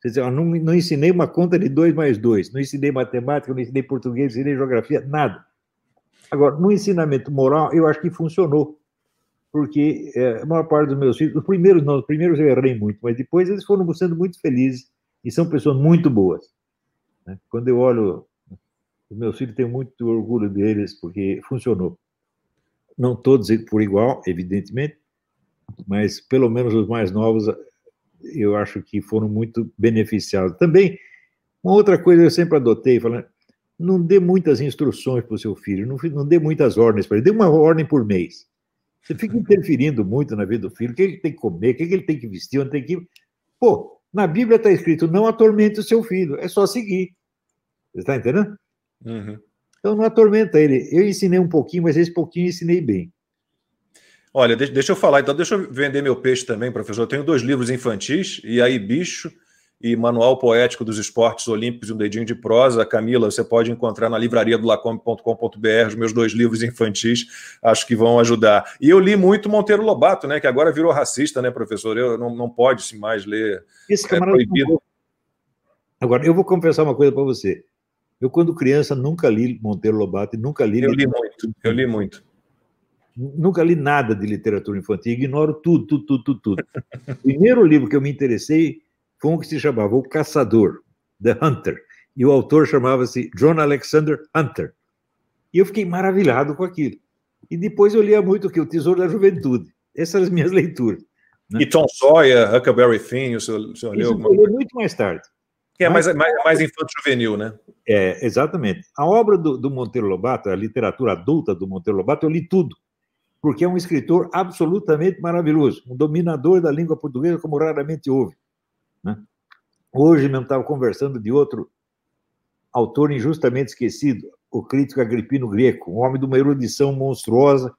Quer dizer, eu não, não ensinei uma conta de 2 mais 2, não ensinei matemática, não ensinei português, não ensinei geografia, nada. Agora, no ensinamento moral, eu acho que funcionou. Porque é, a maior parte dos meus filhos, os primeiros não, os primeiros eu errei muito, mas depois eles foram sendo muito felizes e são pessoas muito boas. Né? Quando eu olho os meus filhos, tenho muito orgulho deles, porque funcionou. Não todos por igual, evidentemente, mas pelo menos os mais novos eu acho que foram muito beneficiados. Também, uma outra coisa eu sempre adotei, falando, não dê muitas instruções para o seu filho, não, não dê muitas ordens para ele, dê uma ordem por mês. Você fica interferindo muito na vida do filho, o que ele tem que comer, o que ele tem que vestir, onde tem que. Pô, na Bíblia está escrito: não atormente o seu filho, é só seguir. Você está entendendo? Uhum. Então não atormenta ele. Eu ensinei um pouquinho, mas esse pouquinho ensinei bem. Olha, deixa eu falar, então deixa eu vender meu peixe também, professor. Eu tenho dois livros infantis, E aí Bicho e Manual Poético dos Esportes Olímpicos e um Dedinho de Prosa. Camila, você pode encontrar na livraria do lacombe.com.br os meus dois livros infantis, acho que vão ajudar. E eu li muito Monteiro Lobato, né, que agora virou racista, né, professor? Eu, não, não pode-se mais ler. Isso, é proibido. Agora, eu vou confessar uma coisa para você. Eu, quando criança, nunca li Monteiro Lobato e nunca li. Eu li muito, eu li muito. Nunca li nada de literatura infantil, ignoro tudo, tudo, tudo, tudo. tudo. o primeiro livro que eu me interessei foi um que se chamava O Caçador, The Hunter, e o autor chamava-se John Alexander Hunter. E eu fiquei maravilhado com aquilo. E depois eu lia muito que o Tesouro da Juventude. Essas são as minhas leituras. Né? E Tom Sawyer, Huckleberry Finn, o senhor, o senhor leu alguma coisa? muito mais tarde. Que é mais, mais, mais infanto-juvenil, né? É, exatamente. A obra do, do Monteiro Lobato, a literatura adulta do Monteiro Lobato, eu li tudo porque é um escritor absolutamente maravilhoso, um dominador da língua portuguesa como raramente houve. Né? Hoje mesmo estava conversando de outro autor injustamente esquecido, o crítico Agripino Greco, um homem de uma erudição monstruosa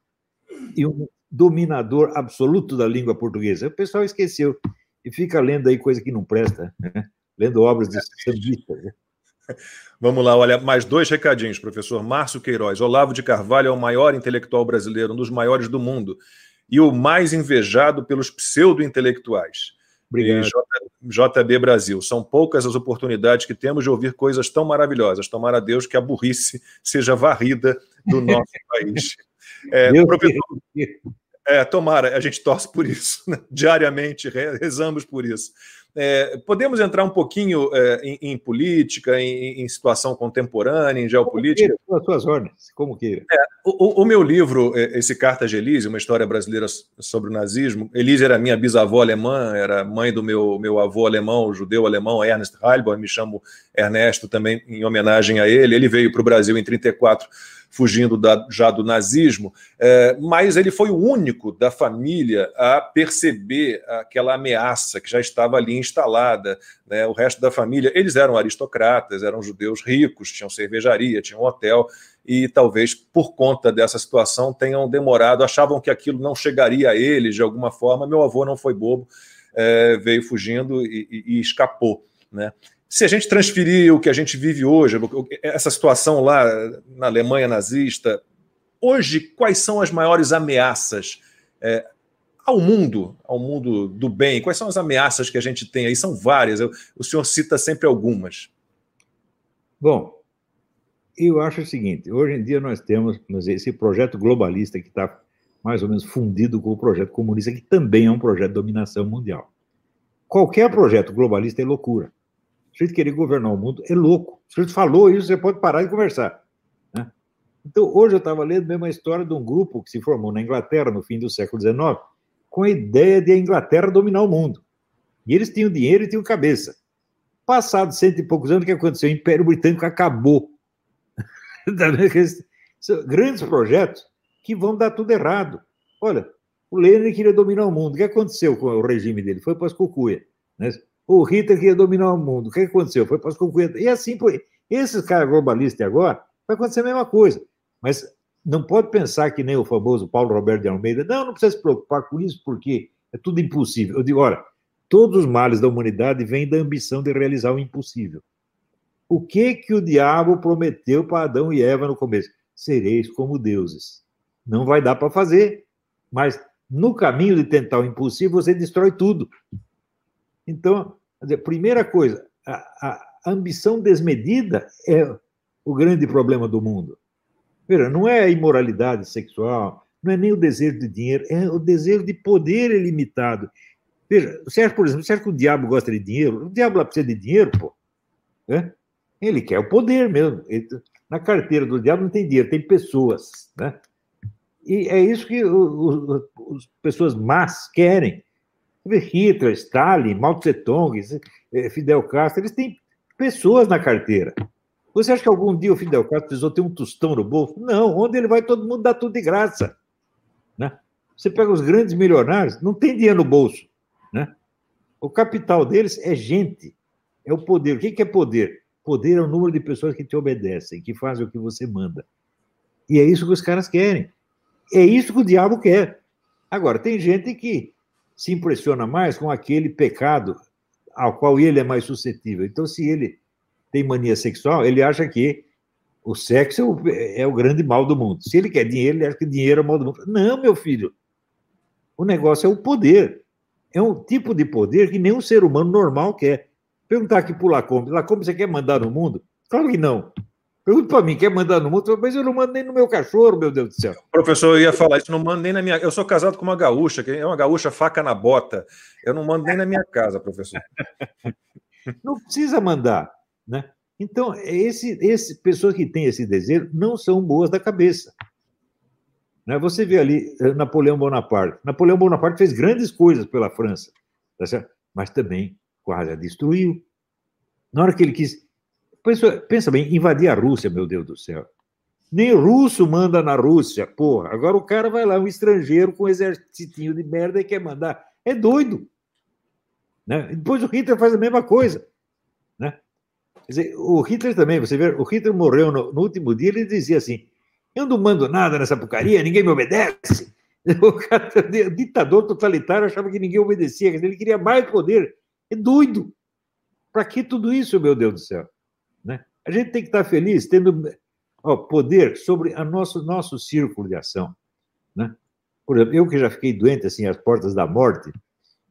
e um dominador absoluto da língua portuguesa. O pessoal esqueceu e fica lendo aí coisa que não presta, né? lendo obras de sambistas. Né? Vamos lá, olha, mais dois recadinhos, professor Márcio Queiroz. Olavo de Carvalho é o maior intelectual brasileiro, um dos maiores do mundo, e o mais invejado pelos pseudo-intelectuais. Obrigado. JB Brasil. São poucas as oportunidades que temos de ouvir coisas tão maravilhosas. Tomara a Deus que a burrice seja varrida do nosso país. É, professor, é, tomara, a gente torce por isso, né? diariamente, rezamos por isso. É, podemos entrar um pouquinho é, em, em, política, em, em, situação contemporânea, em geopolítica? Como queira, suas ordens, como queira. É, o, o, meu livro, é, esse Carta de Elise, uma história brasileira sobre o nazismo, Elise era minha bisavó alemã, era mãe do meu, meu avô alemão, judeu alemão, Ernest Heilborn, me chamo Ernesto também em homenagem a ele. Ele veio para o Brasil em 34 fugindo da, já do nazismo, é, mas ele foi o único da família a perceber aquela ameaça que já estava ali instalada. Né? O resto da família, eles eram aristocratas, eram judeus ricos, tinham cervejaria, tinham hotel, e talvez por conta dessa situação tenham demorado, achavam que aquilo não chegaria a eles de alguma forma. Meu avô não foi bobo, é, veio fugindo e, e, e escapou. Né? se a gente transferir o que a gente vive hoje, essa situação lá na Alemanha nazista, hoje, quais são as maiores ameaças é, ao mundo, ao mundo do bem? Quais são as ameaças que a gente tem aí? São várias, o senhor cita sempre algumas. Bom, eu acho o seguinte: hoje em dia nós temos esse projeto globalista que está mais ou menos fundido com o projeto comunista, que também é um projeto de dominação mundial. Qualquer projeto globalista é loucura. A gente querer governar o mundo, é louco. Se a gente falou isso, você pode parar de conversar. Né? Então, hoje eu estava lendo mesmo a história de um grupo que se formou na Inglaterra no fim do século XIX, com a ideia de a Inglaterra dominar o mundo. E eles tinham dinheiro e tinham cabeça. Passados cento e poucos anos, o que aconteceu? O Império Britânico acabou. Tá grandes projetos que vão dar tudo errado. Olha, o Lenin queria dominar o mundo. O que aconteceu com o regime dele? Foi para as cucuia. Né? O Hitler queria dominar o mundo. O que aconteceu? Foi para as cucuia. E assim. Esses caras globalistas agora, vai acontecer a mesma coisa. Mas não pode pensar que nem o famoso Paulo Roberto de Almeida. Não, não precisa se preocupar com isso, porque é tudo impossível. Eu digo, olha, todos os males da humanidade vêm da ambição de realizar o impossível. O que que o diabo prometeu para Adão e Eva no começo? Sereis como deuses. Não vai dar para fazer, mas no caminho de tentar o impossível, você destrói tudo. Então, a primeira coisa, a, a ambição desmedida é o grande problema do mundo. Veja, não é a imoralidade sexual, não é nem o desejo de dinheiro, é o desejo de poder ilimitado. Veja, você acha, por exemplo, você acha que o diabo gosta de dinheiro? O diabo precisa de dinheiro, pô. É? Ele quer o poder mesmo. Ele, na carteira do diabo não tem dinheiro, tem pessoas. Né? E é isso que as pessoas más querem. Hitler, Stalin, Mao Tse Tung, eh, Fidel Castro, eles têm pessoas na carteira. Você acha que algum dia o Fidel Castro precisou ter um tostão no bolso? Não, onde ele vai, todo mundo dá tudo de graça. Né? Você pega os grandes milionários, não tem dinheiro no bolso. Né? O capital deles é gente, é o poder. O que é poder? Poder é o número de pessoas que te obedecem, que fazem o que você manda. E é isso que os caras querem. É isso que o diabo quer. Agora, tem gente que se impressiona mais com aquele pecado ao qual ele é mais suscetível. Então, se ele tem mania sexual, ele acha que o sexo é o, é o grande mal do mundo. Se ele quer dinheiro, ele acha que dinheiro é o mal do mundo. Não, meu filho. O negócio é o poder. É um tipo de poder que nenhum ser humano normal quer. Perguntar aqui para o Lacombe, Lacombe, você quer mandar no mundo? Claro que não. Pergunta para mim, quer mandar no mundo? Mas eu não mando nem no meu cachorro, meu Deus do céu. Professor, eu ia falar isso, não mando nem na minha. Eu sou casado com uma gaúcha, que é uma gaúcha faca na bota. Eu não mando nem na minha casa, professor. não precisa mandar, né? Então, esse, esse, pessoas que têm esse desejo não são boas da cabeça. Né? Você vê ali eh, Napoleão Bonaparte. Napoleão Bonaparte fez grandes coisas pela França, tá mas também quase a destruiu. Na hora que ele quis. Pensa, pensa bem, invadir a Rússia, meu Deus do céu. Nem russo manda na Rússia, porra. Agora o cara vai lá, um estrangeiro com um exercitinho de merda e quer mandar. É doido. Né? Depois o Hitler faz a mesma coisa. Quer dizer, o Hitler também, você vê, o Hitler morreu no, no último dia, ele dizia assim: eu não mando nada nessa porcaria, ninguém me obedece. O, cara, ditador totalitário achava que ninguém obedecia, ele queria mais poder. É doido. Para que tudo isso, meu Deus do céu? Né? A gente tem que estar feliz tendo ó, poder sobre o nosso, nosso círculo de ação. Né? Por exemplo, eu que já fiquei doente assim às portas da morte,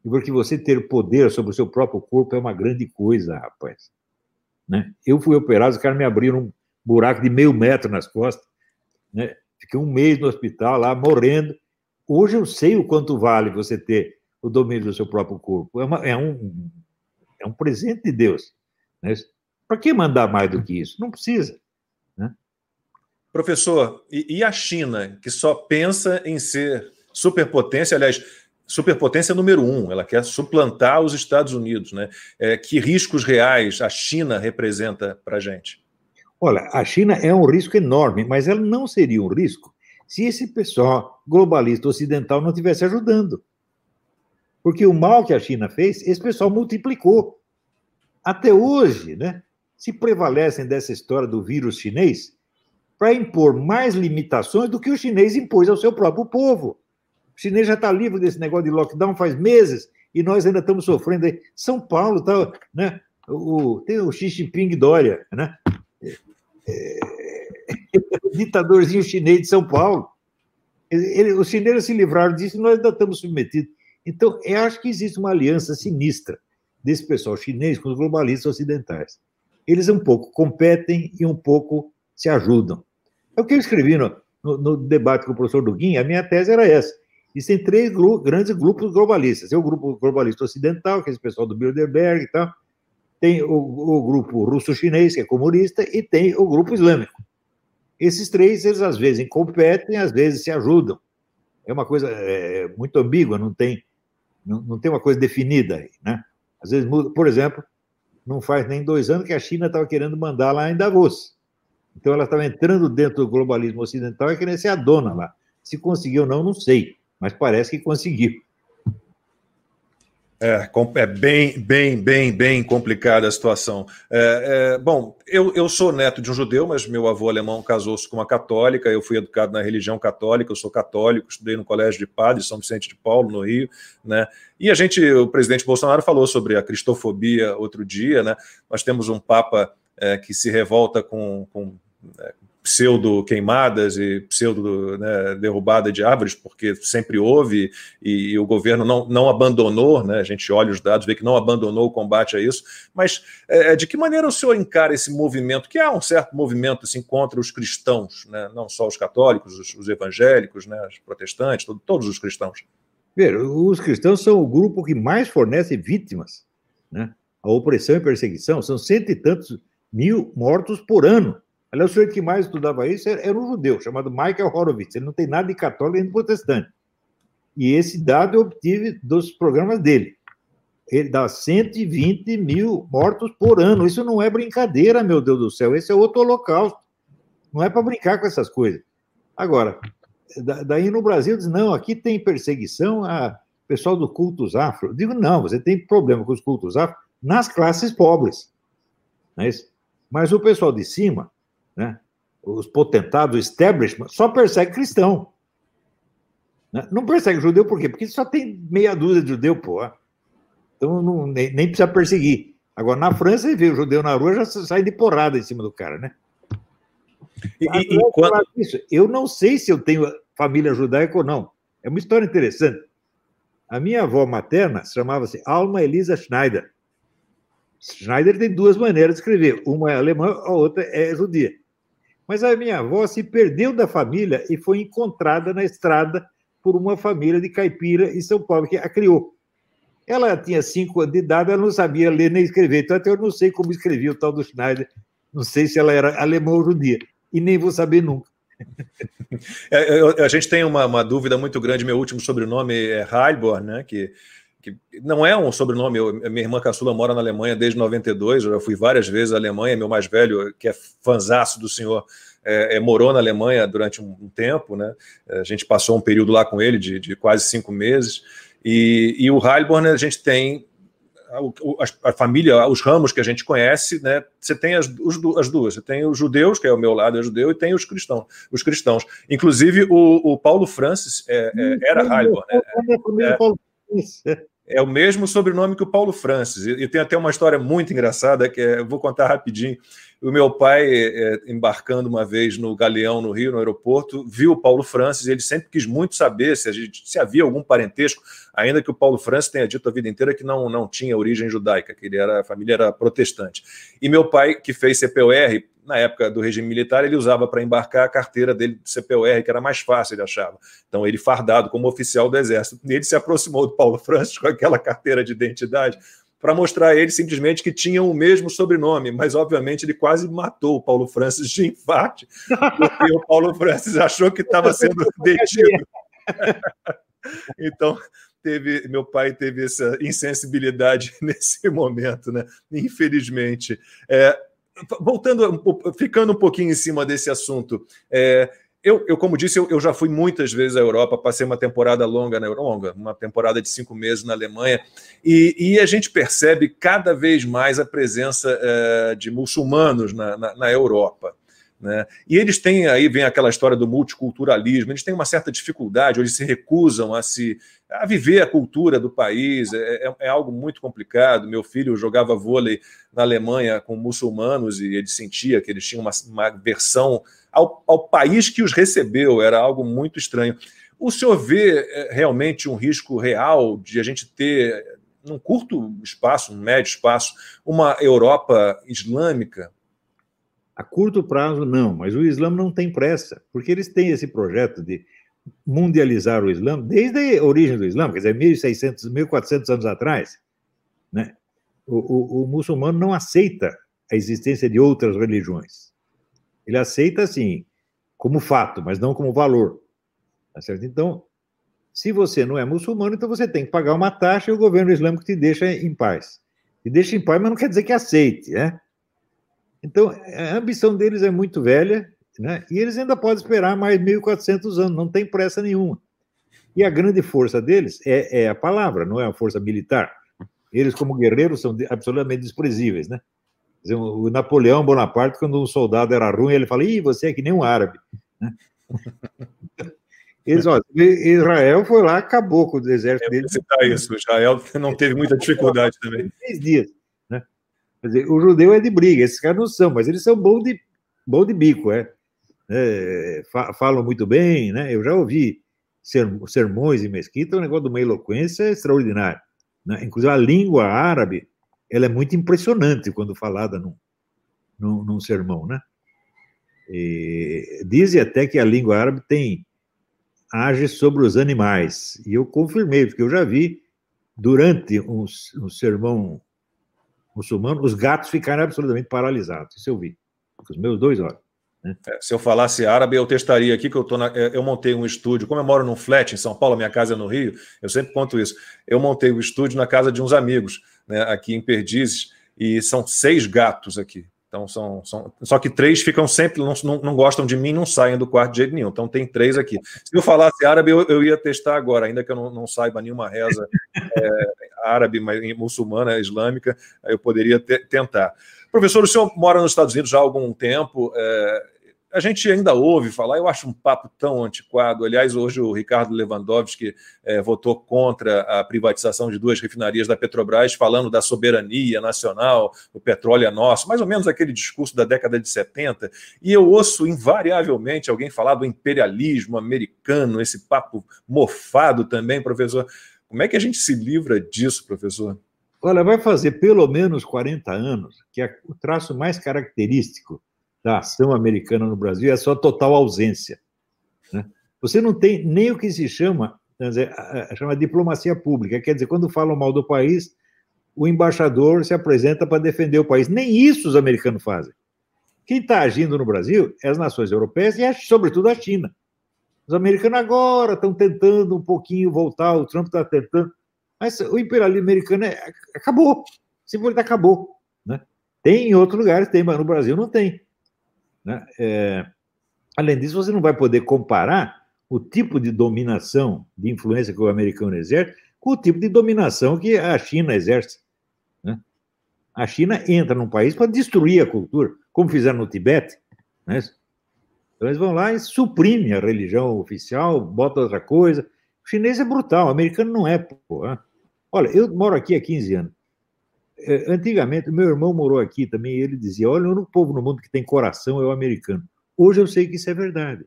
porque você ter poder sobre o seu próprio corpo é uma grande coisa, rapaz. Né? Eu fui operado, os caras me abriram um buraco de meio metro nas costas. Né? Fiquei um mês no hospital lá, morrendo. Hoje eu sei o quanto vale você ter o domínio do seu próprio corpo. É, uma, é um, é um presente de Deus. Né? Para que mandar mais do que isso? Não precisa. Né? Professor, e, e, a China, que só pensa em ser superpotência, aliás, superpotência número um, ela quer suplantar os Estados Unidos. Né? É, que riscos reais a China representa para a gente? Olha, a China é um risco enorme, mas ela não seria um risco se esse pessoal globalista ocidental não estivesse ajudando. Porque o mal que a China fez, esse pessoal multiplicou. Até hoje, né, se prevalecem dessa história do vírus chinês para impor mais limitações do que o chinês impôs ao seu próprio povo. O chinês já está livre desse negócio de lockdown faz meses e nós ainda estamos sofrendo. São Paulo está, né? O, tem o Xi Jinping Dória, né? É, ditadorzinho chinês de São Paulo. Ele, os chineses se livraram disso e nós ainda estamos submetidos. Então, eu acho que existe uma aliança sinistra desse pessoal chinês com os globalistas ocidentais. Eles um pouco competem e um pouco se ajudam. É o que eu escrevi no, no, no debate com o professor Duguin, a minha tese era essa. Existem três gru grandes grupos globalistas. Tem o grupo globalista ocidental, que é esse pessoal do Bilderberg e tal. Tem o, o grupo russo-chinês, que é comunista, e tem o grupo islâmico. Esses três, eles às vezes competem, às vezes se ajudam. É uma coisa é, muito ambígua, não tem, não, não tem uma coisa definida aí, né? Às vezes muda. Por exemplo, não faz nem dois anos que a China estava querendo mandar lá em Davos. Então ela estava entrando dentro do globalismo ocidental e querendo ser a dona lá. Se conseguiu ou não, não sei, mas parece que conseguiu. É, é bem, bem, bem, bem complicada a situação. É, é, bom, eu, eu sou neto de um judeu, mas meu avô alemão casou-se com uma católica. Eu fui educado na religião católica, eu sou católico, estudei no Colégio de Padres, São Vicente de Paulo, no Rio. Né? E a gente, o presidente Bolsonaro falou sobre a cristofobia outro dia. Né? Nós temos um Papa é, que se revolta com, com é, pseudo queimadas e pseudo né, derrubada de árvores, porque sempre houve e, e, o governo não, não abandonou, né, a gente olha os dados, vê que não abandonou o combate a isso, mas é, é, de que maneira o senhor encara esse movimento, que há um certo movimento assim, contra os cristãos, né, não só os católicos, os, os evangélicos, né, os protestantes, todo, todos os cristãos? Ver, os cristãos são o grupo que mais fornece vítimas, né? A opressão e perseguição são cento e tantos mil mortos por ano Aliás, o sujeito que mais estudava isso era um judeu, chamado Michael Horowitz. Ele não tem nada de católico nem de protestante. E esse dado eu obtive dos programas dele. Ele dá 120 mil mortos por ano. Isso não é brincadeira, meu Deus do céu. Esse é outro holocausto. Não é para brincar com essas coisas. Agora, daí no Brasil diz, não, aqui tem perseguição a pessoal do cultos afro. Eu digo, não, você tem problema com os cultos afro nas classes pobres. Não é isso? Mas o pessoal de cima né? os potentados, o establishment, só persegue cristão. Né? Não persegue judeu por quê? Porque só tem meia dúzia de judeu, pô. Então não, nem, nem, precisa perseguir. Agora, na França, ele vê o judeu na rua já sai de porrada em cima do cara, né? E, e, e quando... isso, eu não sei se eu tenho família judaica ou não. É uma história interessante. A minha avó materna chamava-se Alma Elisa Schneider. Schneider tem duas maneiras de escrever. Uma é alemã, a outra é judia. Mas a minha avó se perdeu da família e foi encontrada na estrada por uma família de caipira em São Paulo, que a criou. Ela tinha cinco anos de idade, ela não sabia ler nem escrever. Então, até eu não sei como escrevia o tal do Schneider. Não sei se ela era alemã ou judia. E nem vou saber nunca. É, eu, a gente tem uma, uma, dúvida muito grande. Meu último sobrenome é Heilborn, né? Que, que não é um sobrenome. Eu, minha irmã caçula mora na Alemanha desde 92. Eu já fui várias vezes à Alemanha. Meu mais velho, que é fanzaço do senhor, é, é, morou na Alemanha durante um, um, tempo, né? A gente passou um período lá com ele de, de quase cinco meses. E, e o Heilborn, a gente tem a, a, família, os ramos que a gente conhece, né? Você tem as, os, as duas. Você tem os judeus, que é o meu lado, é judeu, e tem os cristãos. Os cristãos. Inclusive, o, o Paulo Francis é, é, era Heilborn. Né? É, é, o mesmo sobrenome que o Paulo Francis. E, tem até uma história muito engraçada que é, eu vou contar rapidinho. O meu pai, é, embarcando uma vez no Galeão, no Rio, no aeroporto, viu o Paulo Francis e ele sempre quis muito saber se, gente, se, havia algum parentesco, ainda que o Paulo Francis tenha dito a vida inteira que não, não tinha origem judaica, que ele era, a família era protestante. E meu pai, que fez CPOR, na época do regime militar, ele usava para embarcar a carteira dele de CPOR, que era mais fácil, ele achava. Então, ele fardado como oficial do Exército. Ele se aproximou do Paulo Francis com aquela carteira de identidade para mostrar a ele simplesmente que tinham o mesmo sobrenome, mas obviamente ele quase matou o Paulo Francis de infarte, porque o Paulo Francis achou que estava sendo detido. então, teve, meu pai teve essa insensibilidade nesse momento, né? Infelizmente. É, voltando, ficando um pouquinho em cima desse assunto, é, eu, eu, como disse, eu, eu, já fui muitas vezes à Europa, passei uma temporada longa na longa, uma temporada de cinco meses na Alemanha, e, e a gente percebe cada vez mais a presença é, de muçulmanos na, na, na Europa. Né? E eles têm, aí vem aquela história do multiculturalismo, eles têm uma certa dificuldade, eles se recusam a se a viver a cultura do país, é, é, é algo muito complicado. Meu filho jogava vôlei na Alemanha com muçulmanos e ele sentia que eles tinham uma, uma versão ao, ao país que os recebeu, era algo muito estranho. O senhor vê é, realmente um risco real de a gente ter, num curto espaço, num médio espaço, uma Europa islâmica? A curto prazo, não, mas o Islã não tem pressa, porque eles têm esse projeto de mundializar o Islã desde a origem do Islã, quer dizer, 1.600, 1.400 anos atrás. Né? O, o, o muçulmano não aceita a existência de outras religiões. Ele aceita, assim, como fato, mas não como valor. Tá certo? Então, se você não é muçulmano, então você tem que pagar uma taxa e o governo islâmico te deixa em paz. Te deixa em paz, mas não quer dizer que aceite, né? Então, a ambição deles é muito velha, né? e eles ainda podem esperar mais 1.400 anos, não tem pressa nenhuma. E a grande força deles é, é, a palavra, não é a força militar. Eles, como guerreiros, são absolutamente desprezíveis. Né? Dizer, o Napoleão Bonaparte, quando um soldado era ruim, ele fala: Ih, você é que nem um árabe. Né? Eles, ó, Israel foi lá, acabou com o exército dele. Citar isso, Israel não teve muita dificuldade também. Três dias. Quer dizer, o judeu é de briga, esses caras não são, mas eles são bons de, bom de bico, é. é falam muito bem, né? Eu já ouvi sermões em mesquita, um negócio de uma eloquência extraordinária. Né? Inclusive, a língua árabe ela é muito impressionante quando falada num, num, num sermão, né? E dizem até que a língua árabe tem age sobre os animais. E eu confirmei, porque eu já vi, durante um, um sermão muçulmano, os gatos ficaram absolutamente paralisados. Isso eu vi. Os meus dois olhos. Né? É, se eu falasse árabe, eu testaria aqui que eu, tô na, é, eu montei um estúdio. Como eu moro num flat em São Paulo, minha casa é no Rio, eu sempre conto isso. Eu montei o um estúdio na casa de uns amigos, né, aqui em Perdizes, e são seis gatos aqui. Então, são, são, só que três ficam sempre, não, não, não, gostam de mim, não saem do quarto de jeito nenhum. Então, tem três aqui. Se eu falasse árabe, eu, eu ia testar agora, ainda que eu não, não saiba nenhuma reza é, árabe, muçulmana, islâmica, eu poderia tentar. Professor, o senhor mora nos Estados Unidos há algum tempo. É, a gente ainda ouve falar, eu acho um papo tão antiquado. Aliás, hoje o Ricardo Lewandowski é, votou contra a privatização de duas refinarias da Petrobras, falando da soberania nacional, o petróleo é nosso, mais ou menos aquele discurso da década de 70. E eu ouço invariavelmente alguém falar do imperialismo americano, esse papo mofado também, professor. Como é que a gente se livra disso, professor? Olha, vai fazer pelo menos 40 anos que é o traço mais característico da ação americana no Brasil é a sua total ausência. Né? Você não tem nem o que se chama, dizer, chama diplomacia pública, quer dizer, quando falam mal do país, o embaixador se apresenta para defender o país. Nem isso os americanos fazem. Quem está agindo no Brasil é as nações europeias e, sobretudo, a China. Os americanos agora estão tentando um pouquinho voltar, o Trump está tentando, mas o imperialismo americano é, acabou, simplesmente acabou. Né? Tem em outros lugares, tem, mas no Brasil não tem. Né? É, além disso, você não vai poder comparar o tipo de dominação, de influência que o americano exerce, com o tipo de dominação que a China exerce. Né? A China entra num país para destruir a cultura, como fizeram no Tibete. Né? Então eles vão lá e suprimem a religião oficial, botam outra coisa. O chinês é brutal, o americano não é. Olha, eu moro aqui há 15 anos. É, antigamente, meu irmão morou aqui também, e ele dizia: Olha, o único povo no mundo que tem coração é o americano. Hoje eu sei que isso é verdade.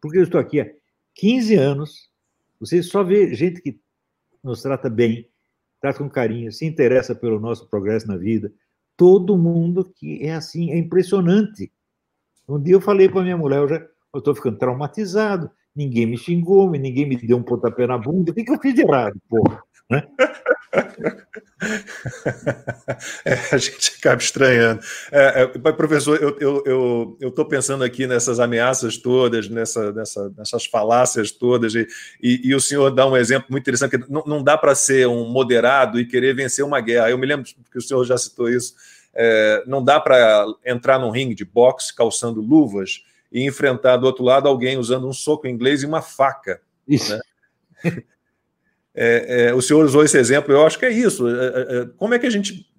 Porque eu estou aqui há 15 anos, você só vê gente que nos trata bem, trata com carinho, se interessa pelo nosso progresso na vida. Todo mundo que é assim, é impressionante. Um dia eu falei para minha mulher, eu já estou ficando traumatizado, ninguém me xingou, ninguém me deu um pontapé na bunda, o que, que eu fiz de errado, porra? Né? É, a gente acaba estranhando. É, é, professor, eu estou eu, eu, eu pensando aqui nessas ameaças todas, nessa, nessa, nessas falácias todas, e, e, e, o senhor dá um exemplo muito interessante, que não, não dá para ser um moderado e querer vencer uma guerra. Eu me lembro que o senhor já citou isso. É, não dá para entrar num ringue de boxe calçando luvas e enfrentar do outro lado alguém usando um soco inglês e uma faca. Isso. Né? É, é, o senhor usou esse exemplo, eu acho que é isso. É, é, é como é que a gente.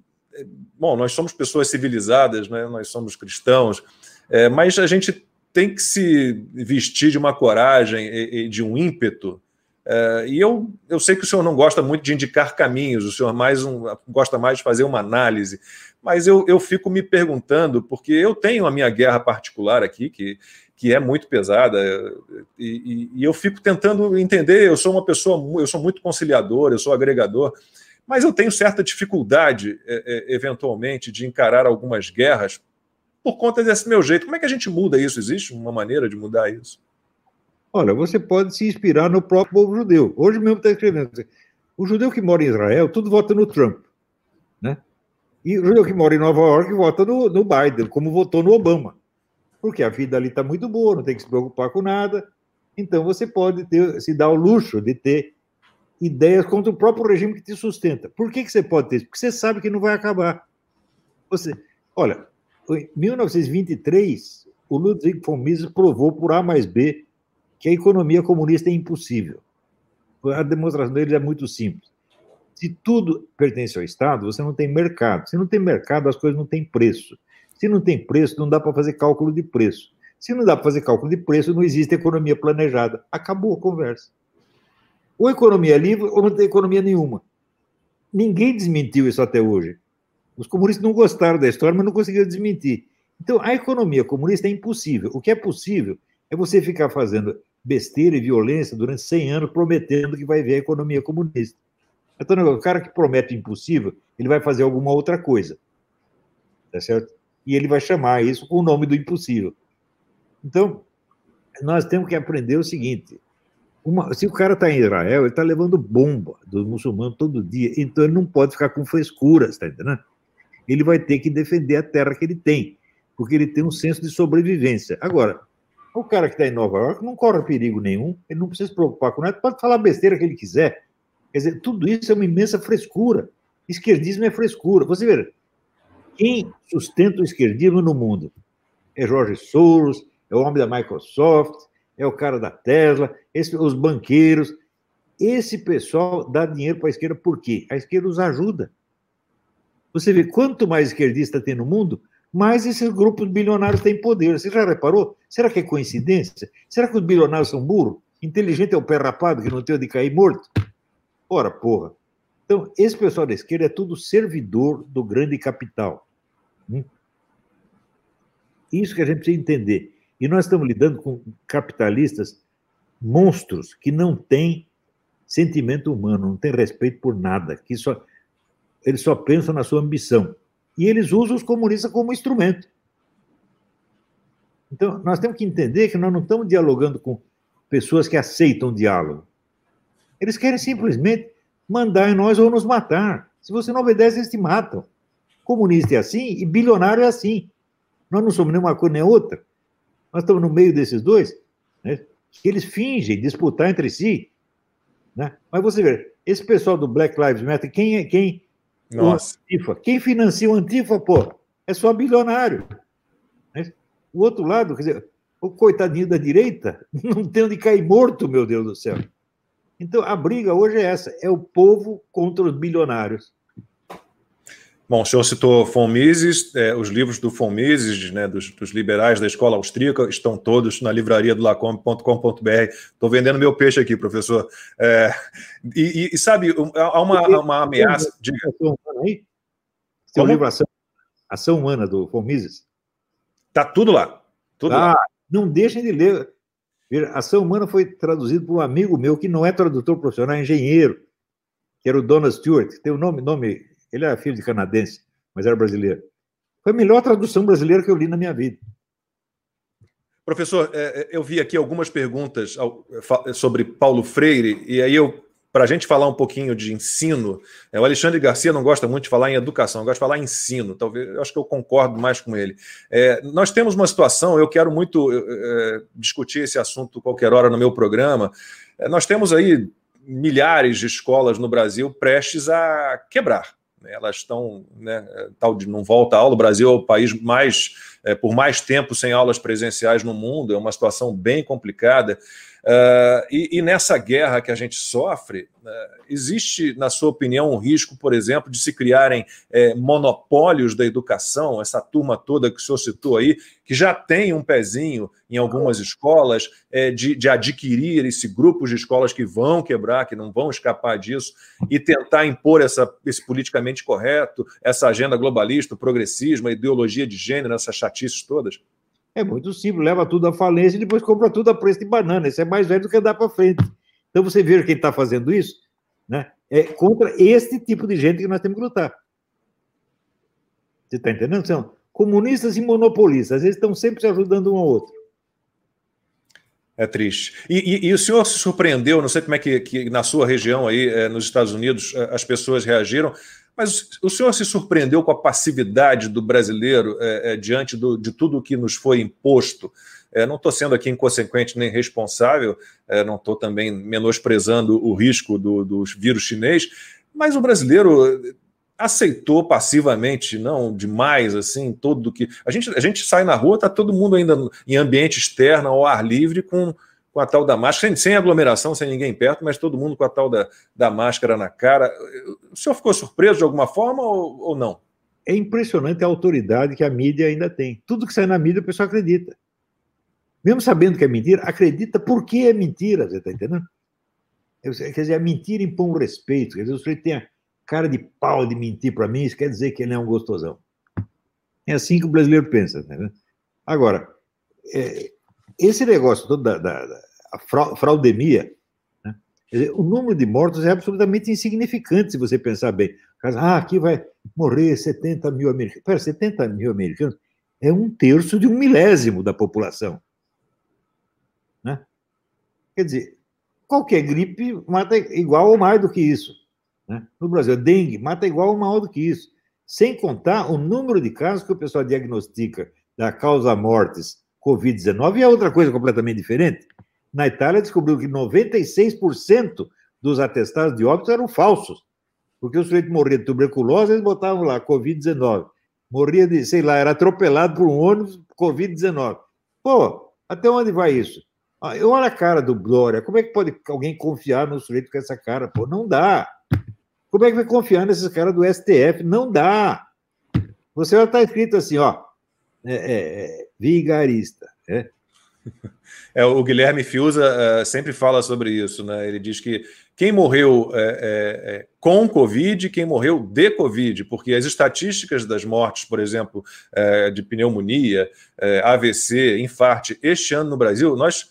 Bom, nós somos pessoas civilizadas, né? nós somos cristãos. É, mas a gente tem que se vestir de uma coragem e, e de um ímpeto. É, e eu, eu sei que o senhor não gosta muito de indicar caminhos, o senhor mais um, gosta mais de fazer uma análise, mas eu, eu fico me perguntando, porque eu tenho a minha guerra particular aqui, que, que é muito pesada, e, e, e eu fico tentando entender. Eu sou uma pessoa, eu sou muito conciliador, eu sou agregador, mas eu tenho certa dificuldade, é, é, eventualmente, de encarar algumas guerras por conta desse meu jeito. Como é que a gente muda isso? Existe uma maneira de mudar isso? Olha, você pode se inspirar no próprio povo judeu. Hoje mesmo está escrevendo. O judeu que mora em Israel, tudo vota no Trump. E o judeu que mora em Nova York vota no, no Biden, como votou no Obama. Porque a vida ali está muito boa, não tem que se preocupar com nada. Então você pode ter, se dar o luxo de ter ideias contra o próprio regime que te sustenta. Por que, que você pode ter isso? Porque você sabe que não vai acabar. Você, olha, em 1923, o Ludwig von Mises provou por A mais B que a economia comunista é impossível. A demonstração dele é muito simples. Se tudo pertence ao Estado, você não tem mercado. Se não tem mercado, as coisas não têm preço. Se não tem preço, não dá para fazer cálculo de preço. Se não dá para fazer cálculo de preço, não existe economia planejada. Acabou a conversa. Ou economia livre ou não tem economia nenhuma. Ninguém desmentiu isso até hoje. Os comunistas não gostaram da história, mas não conseguiram desmentir. Então, a economia comunista é impossível. O que é possível é você ficar fazendo besteira e violência durante 100 anos, prometendo que vai ver a economia comunista. Então, o cara que promete o impossível, ele vai fazer alguma outra coisa. Tá certo? E ele vai chamar isso com o nome do impossível. Então, nós temos que aprender o seguinte: uma, se o cara está em Israel, ele está levando bomba dos muçulmanos todo dia, então ele não pode ficar com frescuras, tá entendendo? ele vai ter que defender a terra que ele tem, porque ele tem um senso de sobrevivência. Agora, o cara que está em Nova York não corre perigo nenhum, ele não precisa se preocupar com nada, pode falar besteira que ele quiser. Quer dizer, tudo isso é uma imensa frescura. Esquerdismo é frescura. Você vê, quem sustenta o esquerdismo no mundo? É Jorge Soros, é o homem da Microsoft, é o cara da Tesla, esse, os banqueiros. Esse pessoal dá dinheiro para a esquerda por quê? A esquerda os ajuda. Você vê, quanto mais esquerdista tem no mundo, mais esses grupos bilionários têm poder. Você já reparou? Será que é coincidência? Será que os bilionários são burros? Inteligente é o pé rapado que não tem onde cair morto? Ora, porra. Então, esse pessoal da esquerda é tudo servidor do grande capital. Hum? Isso que a gente precisa entender. E nós estamos lidando com capitalistas monstros que não têm sentimento humano, não têm respeito por nada, que só eles só pensam na sua ambição. E eles usam os comunistas como instrumento. Então, nós temos que entender que nós não estamos dialogando com pessoas que aceitam diálogo. Eles querem simplesmente mandar em nós ou nos matar. Se você não obedece, eles te matam. Comunista é assim e bilionário é assim. Nós não somos nem uma coisa nem outra. Nós estamos no meio desses dois, né, que eles fingem disputar entre si. Né? Mas você vê, esse pessoal do Black Lives Matter, quem, é, quem nossa. Antifa. Quem financia o Antifa, pô? É só bilionário. O outro lado, quer dizer, o coitadinho da direita não tem onde cair morto, meu Deus do céu. Então, a briga hoje é essa: é o povo contra os bilionários. Bom, o senhor citou von Mises, é, os livros do von Mises, né, dos, dos, liberais da escola austríaca, estão todos na livraria do lacombe.com.br. Estou vendendo meu peixe aqui, professor. É, e, e, sabe, há uma, uma ameaça. de Tem o livro Ação, Ação Humana do von Mises? Está tudo lá. Tudo ah, lá. Não deixem de ler. Ação Humana foi traduzido por um amigo meu que não é tradutor profissional, é engenheiro, que era o Donald Stewart. Tem o um nome, nome ele era filho de canadense, mas era brasileiro. Foi a melhor tradução brasileira que eu li na minha vida. Professor, é, é, eu vi aqui algumas perguntas sobre Paulo Freire, e aí eu, para a gente falar um pouquinho de ensino, é, o Alexandre Garcia não gosta muito de falar em educação, gosta de falar em ensino, talvez, eu acho que eu concordo mais com ele. É, nós temos uma situação, eu quero muito é, discutir esse assunto qualquer hora no meu programa, é, nós temos aí milhares de escolas no Brasil prestes a quebrar elas estão, né, tal de não volta a aula. O Brasil é o país mais, é, por mais tempo sem aulas presenciais no mundo, é uma situação bem complicada. Uh, e, e, nessa guerra que a gente sofre, É, existe, na sua opinião, um risco, por exemplo, de se criarem é, monopólios da educação, essa turma toda que o senhor citou aí, que já tem um pezinho em algumas escolas, é, de, de adquirir esse grupo de escolas que vão quebrar, que não vão escapar disso, e tentar impor essa, esse politicamente correto, essa agenda globalista, o progressismo, a ideologia de gênero, essas chatices todas? É muito simples, leva tudo à falência e depois compra tudo a preço de banana. Isso é mais velho do que andar para frente. Então você vê quem está fazendo isso, né? É contra este tipo de gente que nós temos que lutar. Você está entendendo? São comunistas e monopolistas, eles estão sempre se ajudando um ao outro. É triste. E, e, e, o senhor se surpreendeu, não sei como é que, que na sua região aí, é, nos Estados Unidos, é, as pessoas reagiram, mas o senhor se surpreendeu com a passividade do brasileiro é, é, diante do, de tudo o que nos foi imposto? É, não estou sendo aqui inconsequente nem responsável, é, não estou também menosprezando o risco do, do vírus chinês, mas o brasileiro aceitou passivamente, não demais, assim, tudo que. A gente, a gente sai na rua, está todo mundo ainda em ambiente externo, ao ar livre, com com a tal da máscara, sem, sem, aglomeração, sem ninguém perto, mas todo mundo com a tal da, da máscara na cara. O senhor ficou surpreso de alguma forma ou, ou não? É impressionante a autoridade que a mídia ainda tem. Tudo que sai na mídia, o pessoal acredita. Mesmo sabendo que é mentira, acredita porque é mentira, você está entendendo? Quer dizer, a mentira impõe um respeito. Quer dizer, o sujeito tem a cara de pau de mentir para mim, isso quer dizer que ele é um gostosão. É assim que o brasileiro pensa. Tá Agora, é, esse negócio todo da, da, da fraudemia, né? dizer, o número de mortos é absolutamente insignificante, se você pensar bem. Ah, aqui vai morrer 70 mil americanos. Pera, 70 mil americanos é um terço de um milésimo da população. Né? Quer dizer, qualquer gripe mata igual ou mais do que isso. Né? No Brasil, a dengue mata igual ou mais do que isso. Sem contar o número de casos que o pessoal diagnostica da causa mortes Covid-19 é outra coisa completamente diferente. Na Itália, descobriu que 96% dos atestados de óbito eram falsos, porque o sujeito morria de tuberculose, eles botavam lá Covid-19. Morria de, sei lá, era atropelado por um ônibus, Covid-19. Pô, até onde vai isso? Ah, olha a cara do Glória, como é que pode alguém confiar no sujeito com essa cara? Pô, não dá. Como é que vai confiar nesses caras do STF? Não dá. Você já está escrito assim, ó, é, é, é vigarista. É? É, o Guilherme Fiuza uh, sempre fala sobre isso, né? Ele diz que quem morreu é, é, é, com Covid, quem morreu de Covid, porque as estatísticas das mortes, por exemplo, é, de pneumonia, é, AVC, infarte, este ano no Brasil, nós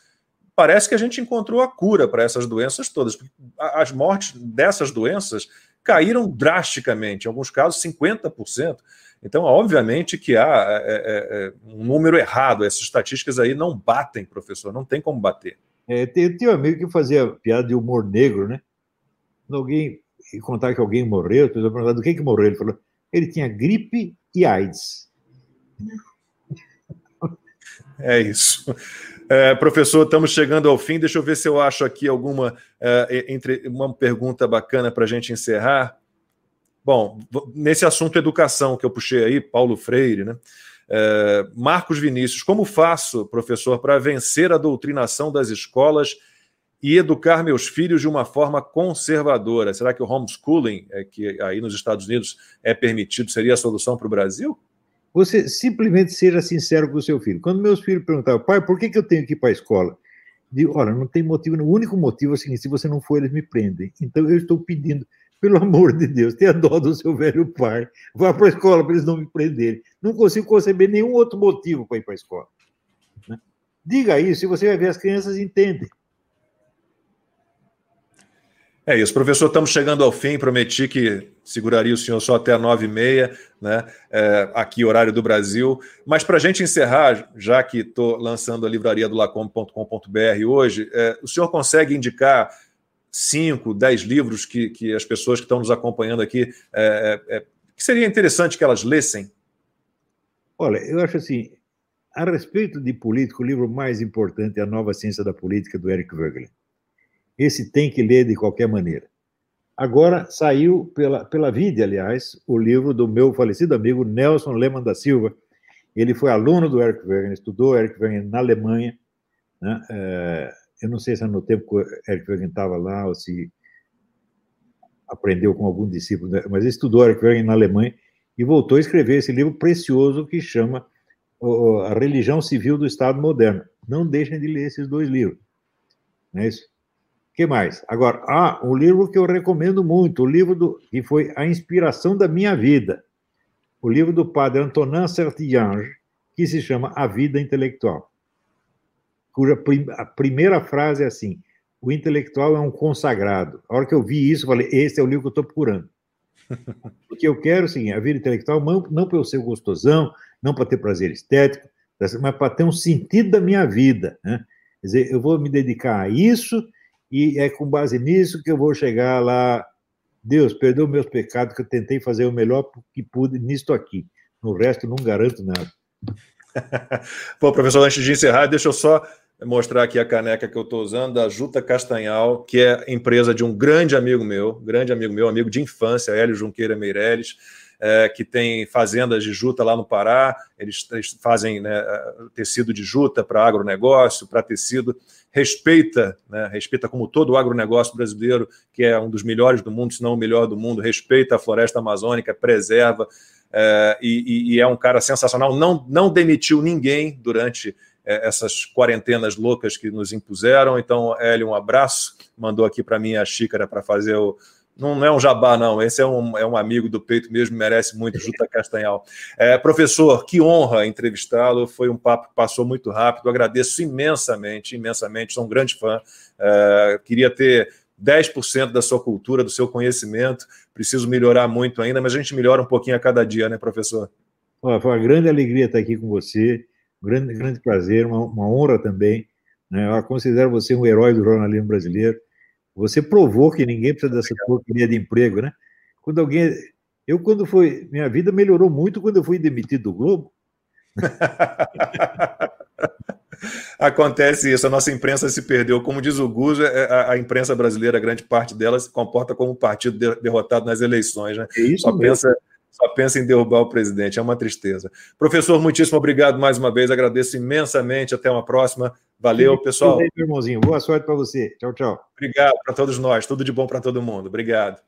parece que a gente encontrou a cura para essas doenças todas. As mortes dessas doenças caíram drasticamente, em alguns casos 50%. Então, obviamente que há é, é, é, um número errado, essas estatísticas aí não batem, professor, não tem como bater. É, tem, tem um amigo que fazia piada de humor negro, né? Quando alguém contar que alguém morreu, pessoa perguntava do que, que morreu, ele falou, ele tinha gripe e AIDS. É isso. É, professor, estamos chegando ao fim. Deixa eu ver se eu acho aqui alguma é, entre uma pergunta bacana para a gente encerrar. Bom, nesse assunto educação que eu puxei aí, Paulo Freire, né? É, Marcos Vinícius, como faço, professor, para vencer a doutrinação das escolas e educar meus filhos de uma forma conservadora? Será que o homeschooling, é, que aí nos Estados Unidos é permitido, seria a solução para o Brasil? Você simplesmente seja sincero com o seu filho. Quando meus filhos perguntavam, pai, por que, que eu tenho que ir para a escola? Digo, olha, não tem motivo, o único motivo é o seguinte: se você não for, eles me prendem. Então eu estou pedindo pelo amor de Deus, tenha dó do seu velho pai. Vá para a escola para eles não me prenderem. Não consigo conceber nenhum outro motivo para ir para a escola. Né? Diga isso e você vai ver as crianças entendem. É isso, professor. Estamos chegando ao fim. Prometi que seguraria o senhor só até nove e meia, né? É, aqui, horário do Brasil. Mas para a gente encerrar, já que estou lançando a livraria do lacom.com.br hoje, é, o senhor consegue indicar cinco, dez livros que, que as pessoas que estão nos acompanhando aqui, é, é, é, que seria interessante que elas lessem? Olha, eu acho assim, a respeito de política, o livro mais importante é A Nova Ciência da Política, do Eric Voegelin. Esse tem que ler de qualquer maneira. Agora saiu pela, pela VID, aliás, o livro do meu falecido amigo Nelson Lehmann da Silva. Ele foi aluno do Eric Wegener, estudou Eric Wegener na Alemanha, né? É, eu não sei se no tempo que Eric Wegener estava lá ou se aprendeu com algum discípulo, né? mas estudou Erckberg na Alemanha e voltou a escrever esse livro precioso que chama A Religião Civil do Estado Moderno. Não deixem de ler esses dois livros. Não é isso? Que mais? Agora, há um livro que eu recomendo muito, o livro do, que foi a inspiração da minha vida. O livro do padre Antonin Sertillange, que se chama A Vida Intelectual. Cuja prim, a primeira frase é assim: o intelectual é um consagrado. A hora que eu vi isso, eu falei: esse é o livro que eu estou procurando. Porque eu quero, sim, a vida intelectual não, não para eu ser gostosão, não para ter prazer estético, mas para ter um sentido da minha vida. Né? Quer dizer, eu vou me dedicar a isso e é com base nisso que eu vou chegar lá. Deus, perdoa meus pecados, que eu tentei fazer o melhor que pude nisto aqui. No resto, não garanto nada. Bom, professor, antes de encerrar, deixa eu só mostrar aqui a caneca que eu estou usando, da Juta Castanhal, que é empresa de um grande amigo meu, grande amigo meu, amigo de infância, Hélio Junqueira Meirelles, é, que tem fazendas de juta lá no Pará, eles, eles fazem né, tecido de juta para agronegócio, para tecido, respeita, né, respeita como todo o agronegócio brasileiro, que é um dos melhores do mundo, se não o melhor do mundo, respeita a floresta amazônica, preserva, é, e, e, é um cara sensacional, não, não demitiu ninguém durante é, essas quarentenas loucas que nos impuseram. Então, Hélio, um abraço. Mandou aqui para mim a xícara para fazer o. Não é um jabá, não. Esse é um, é um amigo do peito mesmo, merece muito, Juta Castanhal. É, professor, que honra entrevistá-lo. Foi um papo que passou muito rápido. Agradeço imensamente, imensamente. Sou um grande fã. É, queria ter 10% da sua cultura, do seu conhecimento. Preciso melhorar muito ainda, mas a gente melhora um pouquinho a cada dia, né, professor? Foi uma grande alegria estar aqui com você grande, grande prazer, uma, uma honra também. Né? Eu considero você um herói do jornalismo brasileiro. Você provou que ninguém precisa dessa porcaria de emprego, né? Quando alguém. Eu, quando foi. Minha vida melhorou muito quando eu fui demitido do Globo. Acontece isso, a nossa imprensa se perdeu. Como diz o Guzo, é, a, a imprensa brasileira, grande parte dela, se comporta como um partido de, derrotado nas eleições. Né? É isso Só mesmo. pensa só pensa em derrubar o presidente. É uma tristeza. Professor, muitíssimo obrigado mais uma vez. Agradeço imensamente. Até uma próxima. Valeu, pessoal. Irmãozinho. Boa sorte para você. Tchau, tchau. Obrigado para todos nós. Tudo de bom para todo mundo. Obrigado.